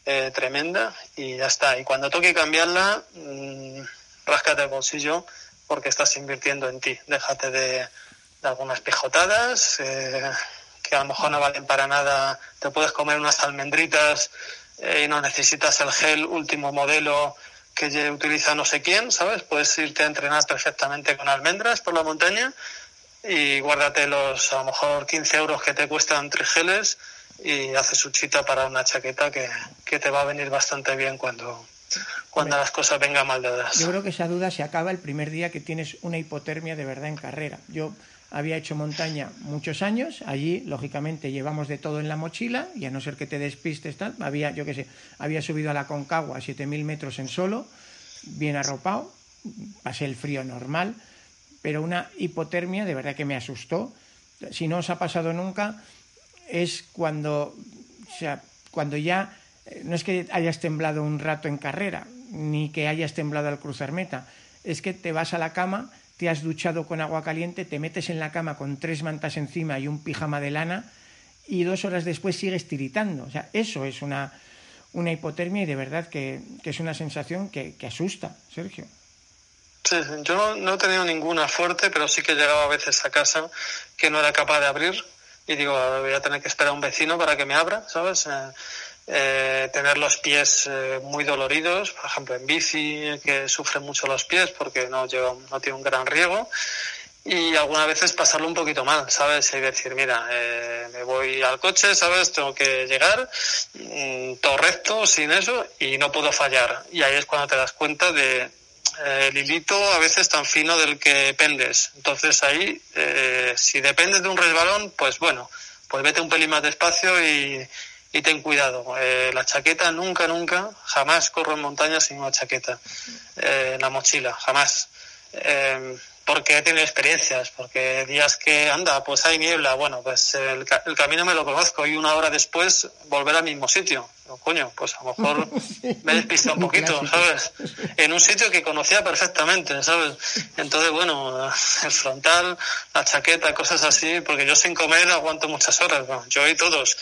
[SPEAKER 2] eh, tremenda y ya está. Y cuando toque cambiarla, mmm, ráscate el bolsillo porque estás invirtiendo en ti. Déjate de, de algunas pijotadas eh, que a lo mejor no valen para nada. Te puedes comer unas almendritas eh, y no necesitas el gel último modelo que utiliza no sé quién, ¿sabes? Puedes irte a entrenar perfectamente con almendras por la montaña y guárdate los a lo mejor 15 euros que te cuestan tres geles y haces su chita para una chaqueta que, que te va a venir bastante bien cuando, cuando las cosas vengan mal dadas.
[SPEAKER 1] Yo creo que esa duda se acaba el primer día que tienes una hipotermia de verdad en carrera. Yo había hecho montaña muchos años, allí lógicamente llevamos de todo en la mochila y a no ser que te despistes tal, había yo qué sé, había subido a la Concagua a 7000 metros en solo, bien arropado, pasé el frío normal, pero una hipotermia de verdad que me asustó. Si no os ha pasado nunca, es cuando, o sea, cuando ya eh, no es que hayas temblado un rato en carrera, ni que hayas temblado al cruzar meta, es que te vas a la cama, te has duchado con agua caliente, te metes en la cama con tres mantas encima y un pijama de lana y dos horas después sigues tiritando. O sea, eso es una, una hipotermia y de verdad que, que es una sensación que, que asusta, Sergio.
[SPEAKER 2] Sí, yo no, no he tenido ninguna fuerte, pero sí que he llegado a veces a casa que no era capaz de abrir y digo, "A ver, voy a tener que esperar a un vecino para que me abra, ¿sabes? Eh, eh, tener los pies eh, muy doloridos, por ejemplo en bici, que sufren mucho los pies porque no, lleva, no tiene un gran riego. Y algunas veces pasarlo un poquito mal, ¿sabes? Y decir, mira, eh, me voy al coche, ¿sabes? Tengo que llegar, mm, todo recto, sin eso, y no puedo fallar. Y ahí es cuando te das cuenta de, eh, el hilito a veces tan fino del que dependes. Entonces ahí, eh, si dependes de un resbalón, pues bueno, pues vete un pelín más despacio y, y ten cuidado. Eh, la chaqueta nunca, nunca, jamás corro en montaña sin una chaqueta eh, en la mochila, jamás. Eh, porque he tenido experiencias, porque días que anda, pues hay niebla, bueno, pues el, ca- el camino me lo conozco y una hora después volver al mismo sitio. Digo, coño, pues a lo mejor me he despistado un poquito. ¿sabes? En un sitio que conocía perfectamente, ¿sabes? Entonces, bueno, el frontal, la chaqueta, cosas así, porque yo sin comer aguanto muchas horas, yo y todos.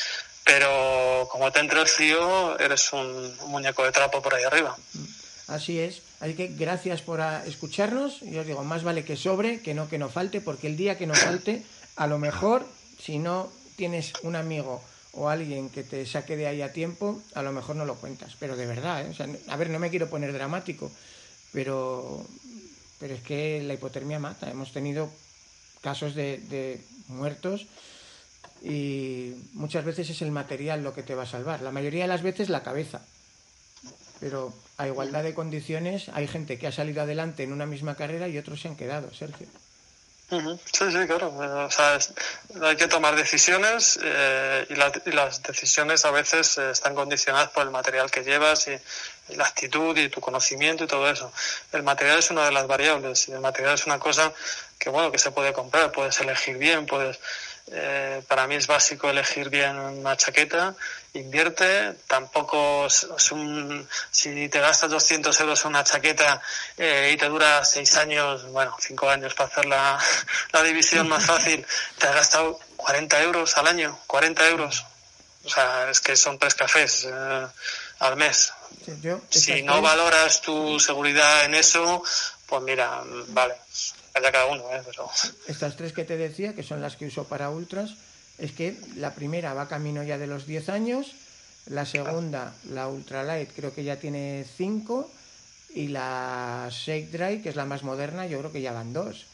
[SPEAKER 2] Pero como te entre el frío, eres un, muñeco de trapo por ahí arriba.
[SPEAKER 1] Así es. Así que gracias por ah, escucharnos. Y os digo, más vale que sobre, que no que no falte, porque el día que no falte, a lo mejor, si no tienes un amigo o alguien que te saque de ahí a tiempo, a lo mejor no lo cuentas. Pero de verdad, ¿eh? O sea, a ver, no me quiero poner dramático, pero, pero es que la hipotermia mata. Hemos tenido casos de, de muertos y muchas veces es el material lo que te va a salvar. La mayoría de las veces la cabeza. Pero a igualdad de condiciones hay gente que ha salido adelante en una misma carrera y otros se han quedado, Sergio.
[SPEAKER 2] Sí, sí, claro. O sea, es- hay que tomar decisiones eh, y, la- y las decisiones a veces eh, están condicionadas por el material que llevas y, y la actitud y tu conocimiento y todo eso. El material es una de las variables y el material es una cosa que, bueno, que se puede comprar, puedes elegir bien, puedes... eh, para mí es básico elegir bien una chaqueta, invierte, tampoco es, es un, si te gastas 200 euros en una chaqueta eh, y te dura 6 años, bueno, 5 años para hacer la, la división más fácil, te has gastado 40 euros al año, 40 euros. O sea, es que son tres cafés eh, al mes.
[SPEAKER 1] Yo,
[SPEAKER 2] Si no valoras tu seguridad en eso, pues mira, vale, allá cada uno, ¿eh? Pero...
[SPEAKER 1] Estas tres que te decía, que son las que uso para ultras, es que la primera va camino ya de los 10 años, la segunda, la ultralight, creo que ya tiene 5, y la shake dry, que es la más moderna, yo creo que ya van dos.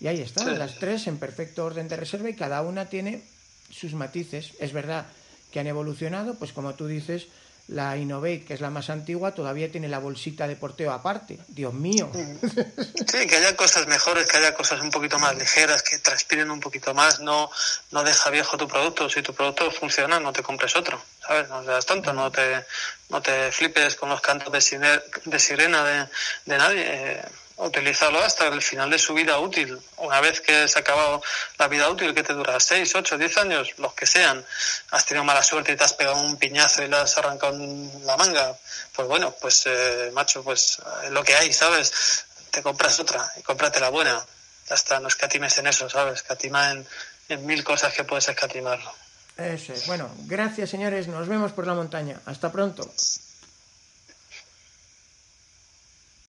[SPEAKER 1] Y ahí están,
[SPEAKER 2] Sí.
[SPEAKER 1] las tres en perfecto orden de reserva y cada una tiene sus matices. Es verdad que han evolucionado, pues como tú dices, la Innovate, que es la más antigua, todavía tiene la bolsita de porteo aparte. Dios mío.
[SPEAKER 2] Sí, que haya cosas mejores, que haya cosas un poquito más ligeras, que transpiren un poquito más. No, no deja viejo tu producto. Si tu producto funciona, no te compres otro. ¿Sabes? No seas tonto, no te, no te flipes con los cantos de, sirena de, de nadie. Utilízalo hasta el final de su vida útil. Una vez que se ha acabado la vida útil, que te dura 6, 8, 10 años, los que sean, has tenido mala suerte y te has pegado un piñazo y le has arrancado la manga, pues bueno, pues eh, macho, pues es lo que hay, ¿sabes? Te compras otra y cómprate la buena. Ya está, no escatimes en eso, ¿sabes? Escatima en, mil cosas que puedes escatimarlo.
[SPEAKER 1] Eso es. Bueno, gracias señores, nos vemos por la montaña. Hasta pronto.